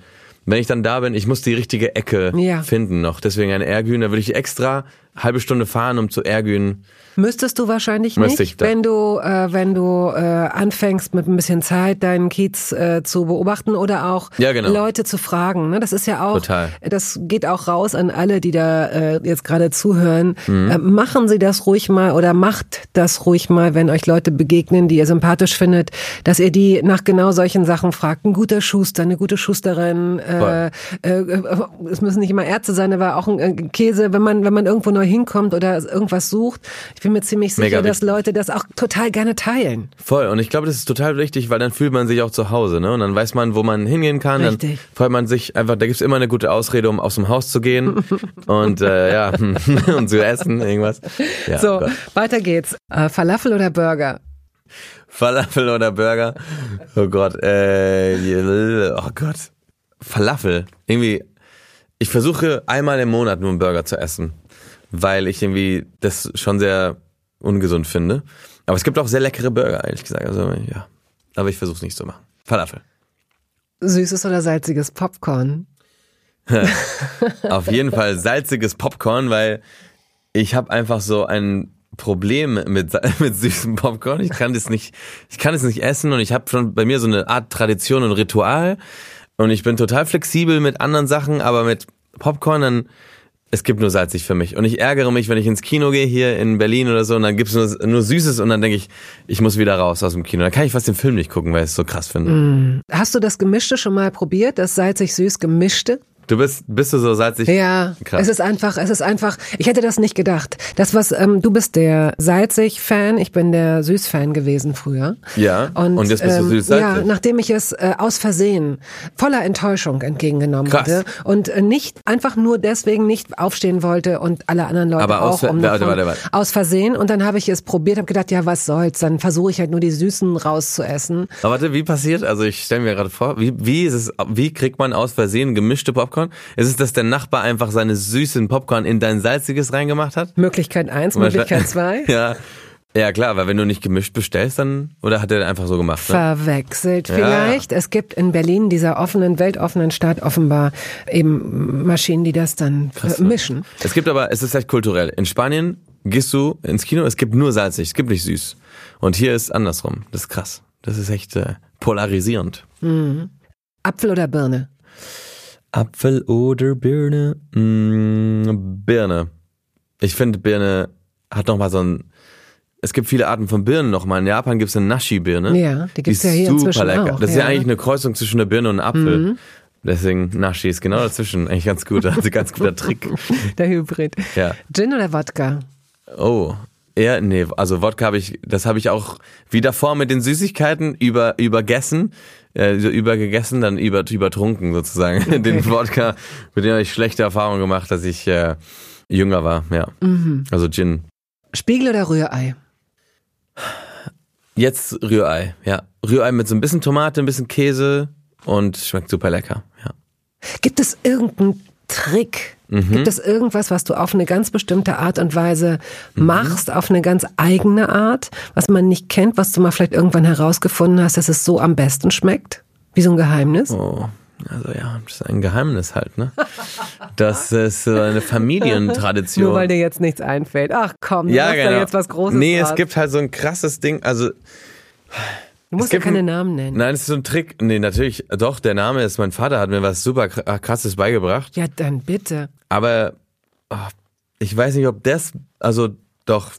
wenn ich dann da bin, ich muss die richtige Ecke ja. finden noch. Deswegen ein Ergün, da würde ich extra halbe Stunde fahren, um zu Ergün. Müsstest du wahrscheinlich nicht, ich wenn du, äh, wenn du äh, anfängst mit ein bisschen Zeit deinen Kiez äh, zu beobachten oder auch ja, genau. Leute zu fragen. Ne? Das ist ja auch, Total. das geht auch raus an alle, die da äh, jetzt gerade zuhören. Mhm. Äh, machen Sie das ruhig mal oder macht das ruhig mal, wenn euch Leute begegnen, die ihr sympathisch findet, dass ihr die nach genau solchen Sachen fragt. Ein guter Schuster, eine gute Schusterin. Äh, äh, äh, es müssen nicht immer Ärzte sein, aber auch ein, ein Käse, wenn man wenn man irgendwo neu hinkommt oder irgendwas sucht. Ich bin mir ziemlich sicher, dass Leute das auch total gerne teilen. Voll. Und ich glaube, das ist total wichtig, weil dann fühlt man sich auch zu Hause, ne? Und dann weiß man, wo man hingehen kann. Richtig. Dann freut man sich einfach, da gibt's immer eine gute Ausrede, um aus dem Haus zu gehen und äh, ja, und zu essen, irgendwas. Ja, so, Gott. weiter geht's. Äh, Falafel oder Burger? Falafel oder Burger? Oh Gott, äh, oh Gott. Falafel. Irgendwie, ich versuche einmal im Monat nur einen Burger zu essen, weil ich irgendwie das schon sehr ungesund finde. Aber es gibt auch sehr leckere Burger, ehrlich gesagt. Also, ja. Aber ich versuche es nicht zu machen. Falafel. Süßes oder salziges Popcorn? Auf jeden Fall salziges Popcorn, weil ich habe einfach so ein Problem mit, mit süßem Popcorn. Ich kann das nicht, ich kann es nicht essen und ich habe schon bei mir so eine Art Tradition und Ritual und ich bin total flexibel mit anderen Sachen, aber mit Popcorn dann es gibt nur salzig für mich. Und ich ärgere mich, wenn ich ins Kino gehe, hier in Berlin oder so, und dann gibt's nur, nur Süßes und dann denke ich, ich muss wieder raus aus dem Kino. Dann kann ich fast den Film nicht gucken, weil ich es so krass finde. Mm. Hast du das Gemischte schon mal probiert, das salzig-süß gemischte? Du bist, bist du so salzig? Ja, Krass. es ist einfach, es ist einfach, ich hätte das nicht gedacht. Das was, ähm, du bist der salzig-Fan, ich bin der süß-Fan gewesen früher. Ja, und, und jetzt bist du ähm, süß-salzig. Ja, nachdem ich es äh, aus Versehen voller Enttäuschung entgegengenommen Krass. hatte und äh, nicht, einfach nur deswegen nicht aufstehen wollte und alle anderen Leute Aber auch. Aus, um warte, warte, warte. aus Versehen und dann habe ich es probiert, habe gedacht, ja was soll's, dann versuche ich halt nur die Süßen rauszuessen. Aber warte, wie passiert, also ich stelle mir gerade vor, wie, wie ist es, wie kriegt man aus Versehen gemischte Popcorn? Ist es, dass der Nachbar einfach seine süßen Popcorn in dein salziges reingemacht hat? Möglichkeit eins, Möglichkeit zwei. ja. Ja, klar, weil wenn du nicht gemischt bestellst, dann, oder hat er einfach so gemacht? Ne? Verwechselt vielleicht. Ja. Es gibt in Berlin, dieser offenen, weltoffenen Stadt, offenbar eben Maschinen, die das dann Krass, ne? mischen. Es gibt aber, es ist echt kulturell. In Spanien gehst du ins Kino, es gibt nur salzig, es gibt nicht süß. Und hier ist andersrum. Das ist krass. Das ist echt äh, polarisierend. Mhm. Apfel oder Birne? Apfel oder Birne? Mm, Birne. Ich finde, Birne hat nochmal so ein. Es gibt viele Arten von Birnen nochmal. In Japan gibt es eine Nashi-Birne. Ja, die gibt es ja hier super lecker. Auch, das ist ja. ja eigentlich eine Kreuzung zwischen einer Birne und einem Apfel. Mhm. Deswegen Nashi ist genau dazwischen. Eigentlich ganz gut. Also ganz guter Trick. Der Hybrid. Ja. Gin oder Wodka? Oh, eher, nee, also Wodka habe ich, das habe ich auch wie davor mit den Süßigkeiten über, übergessen äh, übergegessen, dann über, übertrunken sozusagen. Okay. Den Wodka, mit dem habe ich schlechte Erfahrungen gemacht, dass ich äh, jünger war, ja. Mhm. Also Gin. Spiegel oder Rührei? Jetzt Rührei, ja. Rührei mit so ein bisschen Tomate, ein bisschen Käse und schmeckt super lecker, ja. Gibt es irgendeinen Trick, Mhm. Gibt es irgendwas, was du auf eine ganz bestimmte Art und Weise mhm. machst, auf eine ganz eigene Art, was man nicht kennt, was du mal vielleicht irgendwann herausgefunden hast, dass es so am besten schmeckt? Wie so ein Geheimnis? Oh. Also ja, das ist ein Geheimnis halt, ne? Das ist so eine Familientradition. Nur weil dir jetzt nichts einfällt. Ach komm, du ja, genau. da jetzt was Großes Nee, es gibt halt so ein krasses Ding, also Du musst ja keine Namen nennen. Nein, es ist so ein Trick. Nee, natürlich, doch, der Name ist, mein Vater hat mir was super krasses beigebracht. Ja, dann bitte. Aber oh, ich weiß nicht, ob das, also doch,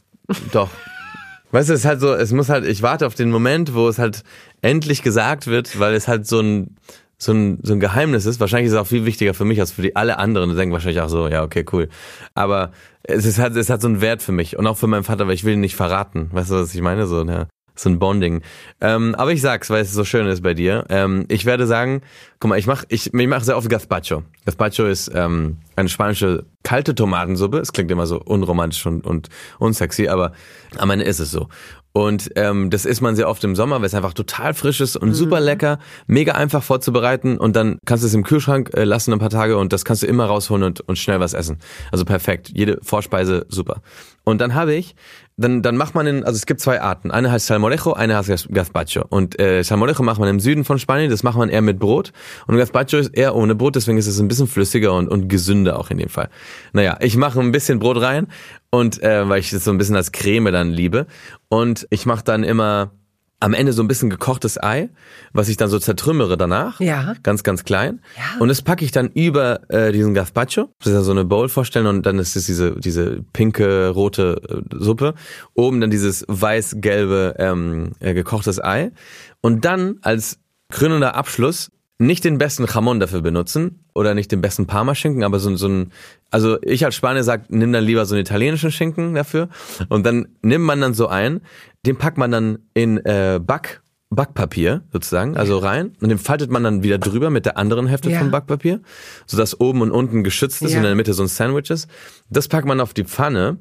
doch. Weißt du, es ist halt so, es muss halt, ich warte auf den Moment, wo es halt endlich gesagt wird, weil es halt so ein, so ein, so ein Geheimnis ist. Wahrscheinlich ist es auch viel wichtiger für mich als für die alle anderen. Die denken wahrscheinlich auch so, ja, okay, cool. Aber es ist halt, es hat so einen Wert für mich und auch für meinen Vater, weil ich will ihn nicht verraten. Weißt du, was ich meine? So, ja so ein Bonding. Ähm, aber ich sag's, weil es so schön ist bei dir. Ähm, ich werde sagen, guck mal, ich mache ich, ich mach sehr oft Gazpacho. Gazpacho ist ähm, eine spanische kalte Tomatensuppe. Es klingt immer so unromantisch und, und unsexy, aber am Ende ist es so. Und ähm, das isst man sehr oft im Sommer, weil es einfach total frisch ist und mhm. super lecker, mega einfach vorzubereiten und dann kannst du es im Kühlschrank äh, lassen ein paar Tage und das kannst du immer rausholen und, und schnell was essen. Also perfekt. Jede Vorspeise super. Und dann habe ich dann, dann macht man in, also es gibt zwei Arten. Eine heißt Salmorejo, eine heißt Gazpacho. Und äh, Salmorejo macht man im Süden von Spanien, das macht man eher mit Brot. Und Gazpacho ist eher ohne Brot, deswegen ist es ein bisschen flüssiger und, und gesünder auch in dem Fall. Naja, ich mache ein bisschen Brot rein und äh, weil ich das so ein bisschen als Creme dann liebe. Und ich mache dann immer am Ende so ein bisschen gekochtes Ei, was ich dann so zertrümmere danach. Ja. Ganz, ganz klein. Ja. Und das packe ich dann über äh, diesen Gazpacho. Das ist ja so eine Bowl vorstellen und dann ist es diese, diese pinke, rote äh, Suppe. Oben dann dieses weiß-gelbe ähm, äh, gekochtes Ei. Und dann als krönender Abschluss nicht den besten Jamon dafür benutzen oder nicht den besten Parmaschinken, aber so, so ein, also ich als Spanier sag, nimm dann lieber so einen italienischen Schinken dafür und dann nimmt man dann so ein, den packt man dann in äh, Back Backpapier sozusagen, also rein und den faltet man dann wieder drüber mit der anderen Hälfte Ja. vom Backpapier, sodass oben und unten geschützt ist Ja. und in der Mitte so ein Sandwich ist. Das packt man auf die Pfanne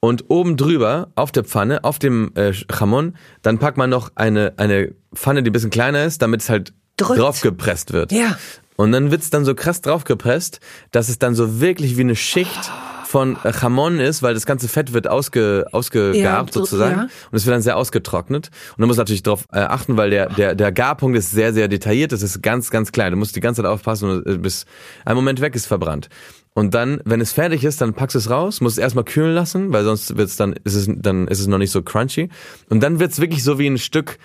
und oben drüber auf der Pfanne, auf dem äh, Jamon, dann packt man noch eine eine Pfanne, die ein bisschen kleiner ist, damit es halt Drückt. draufgepresst wird. Ja. Und dann wird's dann so krass draufgepresst, dass es dann so wirklich wie eine Schicht von Jamon ist, weil das ganze Fett wird ausge, ausgegarbt Ja, sozusagen. ja. Und es wird dann sehr ausgetrocknet. Und du musst natürlich darauf äh, achten, weil der, der, der Garpunkt ist sehr, sehr detailliert. Das ist ganz, ganz klein. Du musst die ganze Zeit aufpassen äh, bis ein Moment weg ist verbrannt. Und dann, wenn es fertig ist, dann packst du es raus, musst es erstmal kühlen lassen, weil sonst wird's dann, ist es, dann ist es noch nicht so crunchy. Und dann wird's wirklich so wie ein Stück,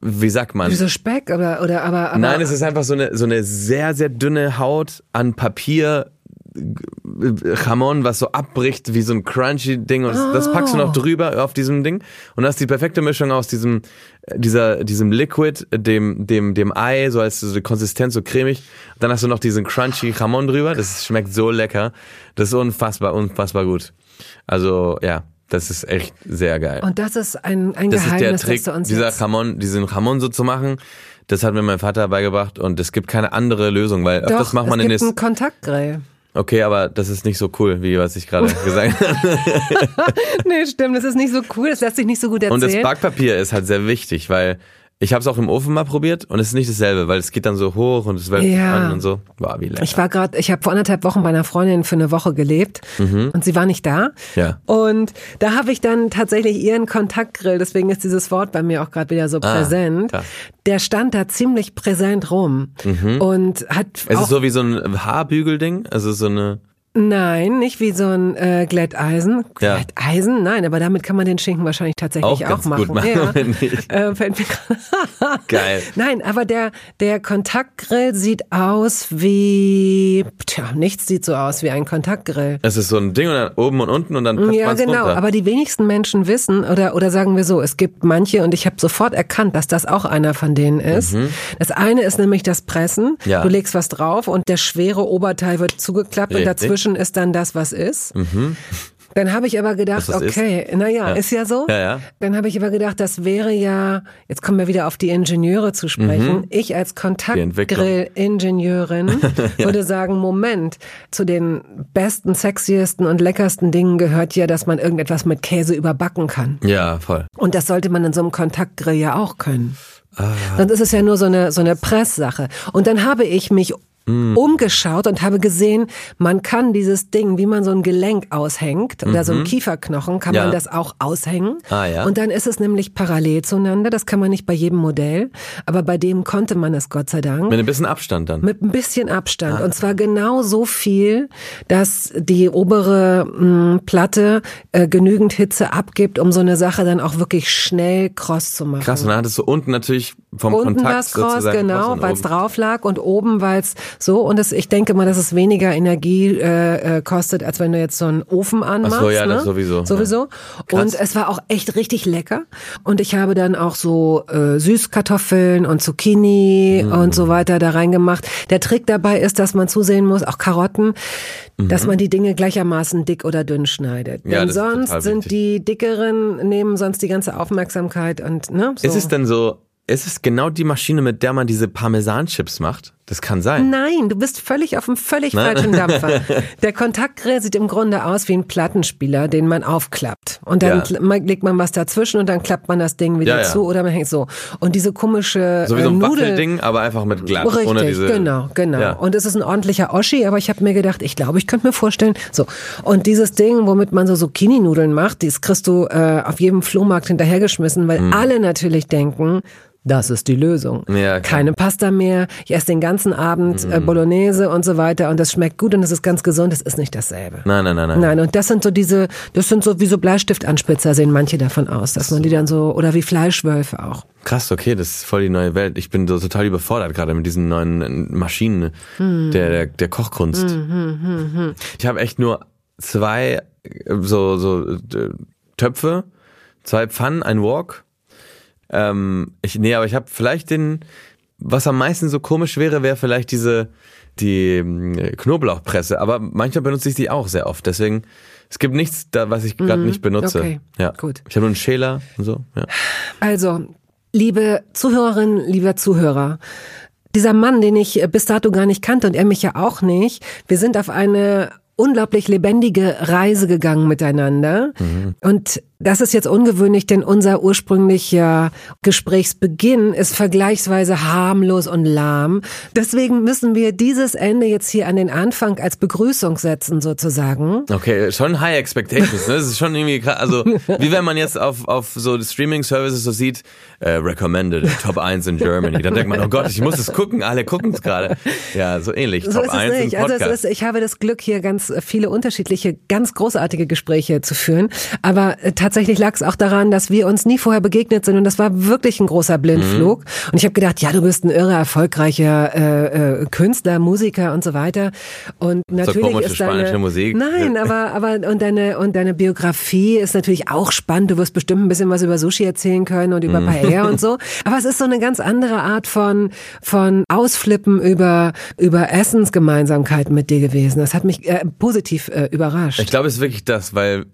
wie sagt man? Wie so Speck oder, oder aber, aber Nein, es ist einfach so eine, so eine sehr, sehr dünne Haut an Papier, äh, Jamon, was so abbricht wie so ein crunchy Ding und das, das packst du noch drüber auf diesem Ding und hast die perfekte Mischung aus diesem äh, dieser diesem Liquid, dem dem dem Ei, so als so die Konsistenz so cremig. Dann hast du noch diesen crunchy Jamon drüber, das schmeckt so lecker. Das ist unfassbar unfassbar gut. Also, ja, das ist echt sehr geil. Und das ist ein, ein Das ist der Geheimnis, Trick, das du uns dieser jetzt Jamon, diesen Jamon so zu machen. Das hat mir mein Vater beigebracht und es gibt keine andere Lösung, weil Doch, öfters macht man es in gibt das. einen Kontaktgrill. Okay, aber das ist nicht so cool, wie was ich gerade gesagt habe. nee, stimmt, das ist nicht so cool, das lässt sich nicht so gut Und das erzählen. Backpapier ist halt sehr wichtig, weil ich habe es auch im Ofen mal probiert und es ist nicht dasselbe, weil es geht dann so hoch und es wälzt Ja. an und so. War wie lecker. Ich war gerade, ich habe vor anderthalb Wochen bei einer Freundin für eine Woche gelebt und sie war nicht da. Mhm. Ja. Und da habe ich dann tatsächlich ihren Kontaktgrill, deswegen ist dieses Wort bei mir auch gerade wieder so Ah, präsent. krass. Der stand da ziemlich präsent rum und hat es ist so wie so ein Haarbügelding, also so eine. Nein, nicht wie so ein äh, Glätteisen. Ja. Glätteisen? Nein, aber damit kann man den Schinken wahrscheinlich tatsächlich Auch auch, machen. gut machen, ja. Äh, fällt mir Geil. Nein, aber der, der Kontaktgrill sieht aus wie, tja, nichts sieht so aus wie ein Kontaktgrill. Es ist so ein Ding und dann oben und unten und dann presst Ja, genau. runter. Aber die wenigsten Menschen wissen, oder, oder sagen wir so, es gibt manche, und ich habe sofort erkannt, dass das auch einer von denen ist. Das eine ist nämlich das Pressen. Mhm. Ja. Du legst was drauf und der schwere Oberteil wird zugeklappt und Richtig. Mhm. dazwischen ist dann das, was ist. Dann habe ich aber gedacht, das ist? okay, naja, Ja. ist ja so. Ja, ja. Dann habe ich aber gedacht, das wäre ja, jetzt kommen wir wieder auf die Ingenieure zu sprechen. Ich als. Kontaktgrill-Ingenieurin würde sagen, Moment, zu den besten, sexiesten und leckersten Dingen gehört ja, dass man irgendetwas mit Käse überbacken kann. ja, voll. Und das sollte man in so einem Kontaktgrill ja auch können. Ah. Sonst ist es ja nur so eine, so eine Presssache. Und dann habe ich mich Mm. umgeschaut und habe gesehen, man kann dieses Ding, wie man so ein Gelenk aushängt oder so ein Kieferknochen, kann Mhm. Ja. man das auch aushängen. Ah, ja. Und dann ist es nämlich parallel zueinander. Das kann man nicht bei jedem Modell, aber bei dem konnte man es Gott sei Dank. Mit ein bisschen Abstand dann. Mit ein bisschen Ah. Abstand. Und zwar genau so viel, dass die obere mh, Platte äh, genügend Hitze abgibt, um so eine Sache dann auch wirklich schnell kross zu machen. Krass, und dann hattest du unten natürlich vom Unten Kontakt war es kross, sozusagen genau, weil es drauf lag und oben, weil es so und es, ich denke mal, dass es weniger Energie äh, äh, kostet, als wenn du jetzt so einen Ofen anmachst. Ach so, ja, ne? das sowieso, Sowieso. Krass. Und es war auch echt richtig lecker. Und ich habe dann auch so äh, Süßkartoffeln und Zucchini Mm. und so weiter da reingemacht. Der Trick dabei ist, dass man zusehen muss, auch Karotten, dass man die Dinge gleichermaßen dick oder dünn schneidet. Mhm. Ja, Denn das sonst sind die dickeren, nehmen sonst die ganze Aufmerksamkeit und ne, so. Ist es denn so, ist es genau die Maschine, mit der man diese Parmesan-Chips macht? Das kann sein. Nein, du bist völlig auf einem völlig Nein. falschen Dampfer. Der Kontaktgrill sieht im Grunde aus wie ein Plattenspieler, den man aufklappt. Und dann ja. legt man was dazwischen und dann klappt man das Ding wieder ja, ja. zu oder man hängt so. Und diese komische So wie so ein äh, Nudel aber einfach mit glatt. Richtig, ohne diese, genau, genau. Und es ist ein ordentlicher Oschi, aber ich habe mir gedacht, ich glaube, ich könnte mir vorstellen, so. Und dieses Ding, womit man so Zucchini-Nudeln macht, das kriegst du äh, auf jedem Flohmarkt hinterhergeschmissen, weil mhm. alle natürlich denken, das ist die Lösung. Ja, Keine Pasta mehr. Ich esse den ganzen Abend äh, mhm. Bolognese und so weiter und das schmeckt gut und es ist ganz gesund. Das ist nicht dasselbe. Nein, nein, nein, nein. Nein, und das sind so diese, das sind so wie so Bleistiftanspitzer sehen manche davon aus, dass man die dann so, oder wie Fleischwölfe auch. Krass, okay, das ist voll die neue Welt. Ich bin so total überfordert gerade mit diesen neuen Maschinen hm. der, der, der Kochkunst. Hm, hm, hm, hm. ich habe echt nur zwei äh, so, so äh, Töpfe, zwei Pfannen, ein Wok ähm, ich, nee, aber ich habe vielleicht den, was am meisten so komisch wäre, wäre vielleicht diese, die äh, Knoblauchpresse. Aber manchmal benutze ich die auch sehr oft. Deswegen, es gibt nichts da, was ich gerade mhm. nicht benutze. Okay, ja. gut. Ich habe nur einen Schäler und so. Ja. Also, liebe Zuhörerinnen, lieber Zuhörer, dieser Mann, den ich bis dato gar nicht kannte und er mich ja auch nicht, wir sind auf eine unglaublich lebendige Reise gegangen miteinander. Mhm. Und das ist jetzt ungewöhnlich, denn unser ursprünglicher Gesprächsbeginn ist vergleichsweise harmlos und lahm. Deswegen müssen wir dieses Ende jetzt hier an den Anfang als Begrüßung setzen, sozusagen. Okay, schon High Expectations. Ne? Das ist schon irgendwie. Also, wie wenn man jetzt auf, auf so Streaming-Services so sieht, äh, recommended, Top 1 in Germany. Dann denkt man, oh Gott, ich muss es gucken, alle gucken es gerade. Ja, so ähnlich. So Top ist es 1 nicht. Also es ist, ich habe das Glück, hier ganz viele unterschiedliche, ganz großartige Gespräche zu führen. Aber äh, tatsächlich lag es auch daran, dass wir uns nie vorher begegnet sind und das war wirklich ein großer Blindflug. Mhm. Und ich habe gedacht, ja, du bist ein irre erfolgreicher äh, äh, Künstler, Musiker und so weiter. Und natürlich so ist deine spanische Musik. Nein, aber aber und deine und deine Biografie ist natürlich auch spannend. Du wirst bestimmt ein bisschen was über Sushi erzählen können und über mhm. Paella und so. Aber es ist so eine ganz andere Art von von Ausflippen über über Essensgemeinsamkeiten mit dir gewesen. Das hat mich äh, positiv äh, überrascht. Ich glaube, es ist wirklich das, weil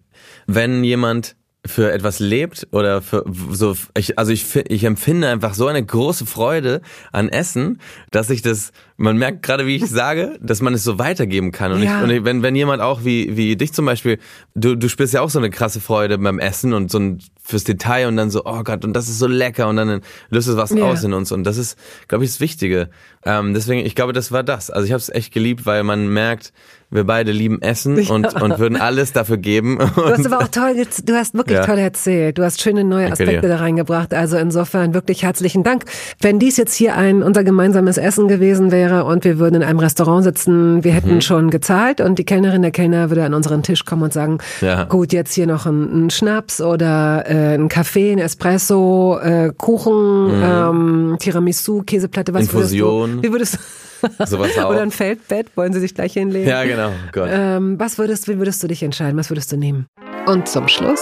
wenn jemand für etwas lebt oder für so ich, also ich ich empfinde einfach so eine große Freude an Essen, dass ich das man merkt gerade wie ich sage, dass man es so weitergeben kann und, ja. ich, und wenn wenn jemand auch wie wie dich zum Beispiel du du spürst ja auch so eine krasse Freude beim Essen und so ein fürs Detail und dann so oh Gott und das ist so lecker und dann löst es was ja. aus in uns und das ist glaube ich das Wichtige. Ähm, deswegen ich glaube das war das. Also ich habe es echt geliebt, weil man merkt wir beide lieben Essen ja. und, und würden alles dafür geben. Du hast aber auch toll, du hast wirklich ja. toll erzählt. Du hast schöne neue Aspekte da reingebracht. Also insofern wirklich herzlichen Dank. Wenn dies jetzt hier ein unser gemeinsames Essen gewesen wäre und wir würden in einem Restaurant sitzen, wir hätten mhm. schon gezahlt und die Kellnerin, der Kellner würde an unseren Tisch kommen und sagen, ja. gut, jetzt hier noch ein, ein Schnaps oder äh, ein Kaffee, ein Espresso, äh, Kuchen, mhm. ähm, Tiramisu, Käseplatte, was Infusion. Würdest du, wie würdest du Sowas auch. Oder ein Feldbett, wollen Sie sich gleich hinlegen? Ja, genau. Gott. Ähm, was würdest, wie würdest du dich entscheiden? Was würdest du nehmen? Und zum Schluss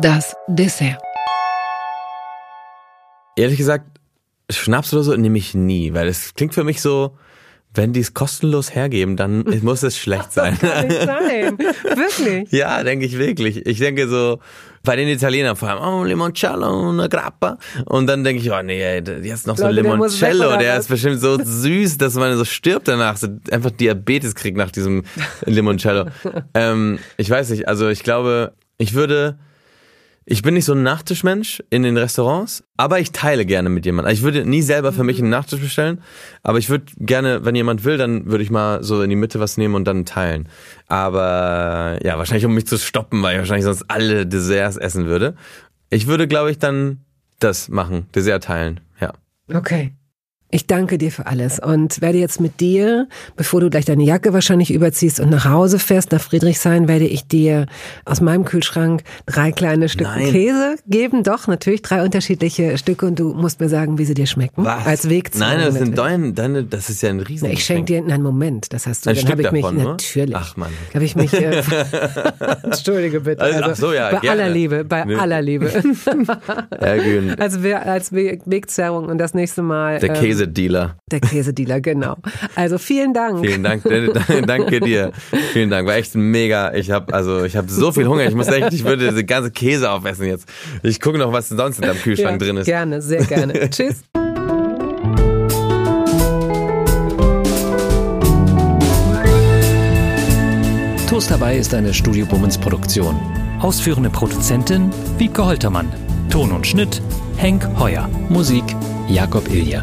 das Dessert. Ehrlich gesagt, Schnaps oder so nehme ich nie, weil es klingt für mich so, wenn die es kostenlos hergeben, dann muss es schlecht sein. Das kann nicht sein. Wirklich? Ja, denke ich wirklich. Ich denke so, bei den Italienern vor allem, oh, Limoncello, eine Grappa. Und dann denke ich, oh nee, jetzt noch so Leute, Limoncello, der, der ist bestimmt so süß, dass man so stirbt danach, so einfach Diabetes kriegt nach diesem Limoncello. ähm, ich weiß nicht, also ich glaube, ich würde ich bin nicht so ein Nachtischmensch in den Restaurants, aber ich teile gerne mit jemandem. Ich würde nie selber für mich einen Nachtisch bestellen, aber ich würde gerne, wenn jemand will, dann würde ich mal so in die Mitte was nehmen und dann teilen. Aber ja, wahrscheinlich um mich zu stoppen, weil ich wahrscheinlich sonst alle Desserts essen würde. Ich würde, glaube ich, dann das machen, Dessert teilen, ja. Okay. Ich danke dir für alles und werde jetzt mit dir, bevor du gleich deine Jacke wahrscheinlich überziehst und nach Hause fährst, nach Friedrichshain, werde ich dir aus meinem Kühlschrank drei kleine Stücke Nein. Käse geben. Doch, natürlich drei unterschiedliche Stücke und du musst mir sagen, wie sie dir schmecken. Was? Als Weg zu Nein, das sind deine, deine, das ist ja ein riesen. Ich schenke dir, nein, Moment, das hast du, Ein dann habe ich mich, davon, natürlich. Ach man. Habe ich mich, äh, entschuldige bitte. Also, also, ach so, ja, bei gerne. aller Liebe, bei nee. aller Liebe. also als Wegzerrung und das nächste Mal. Der Käse Käsedealer. Der Käsedealer, genau. Also vielen Dank. Vielen Dank, danke dir. Vielen Dank, war echt mega. Ich habe also ich habe so viel Hunger. Ich muss echt, ich würde diese ganze Käse aufessen jetzt. Ich gucke noch, was sonst in deinem Kühlschrank ja, drin ist. Gerne, sehr gerne. Tschüss. Toast dabei ist eine Studio Bummens Produktion. Ausführende Produzentin Wiebke Holtermann. Ton und Schnitt Henk Heuer. Musik Jakob Ilja.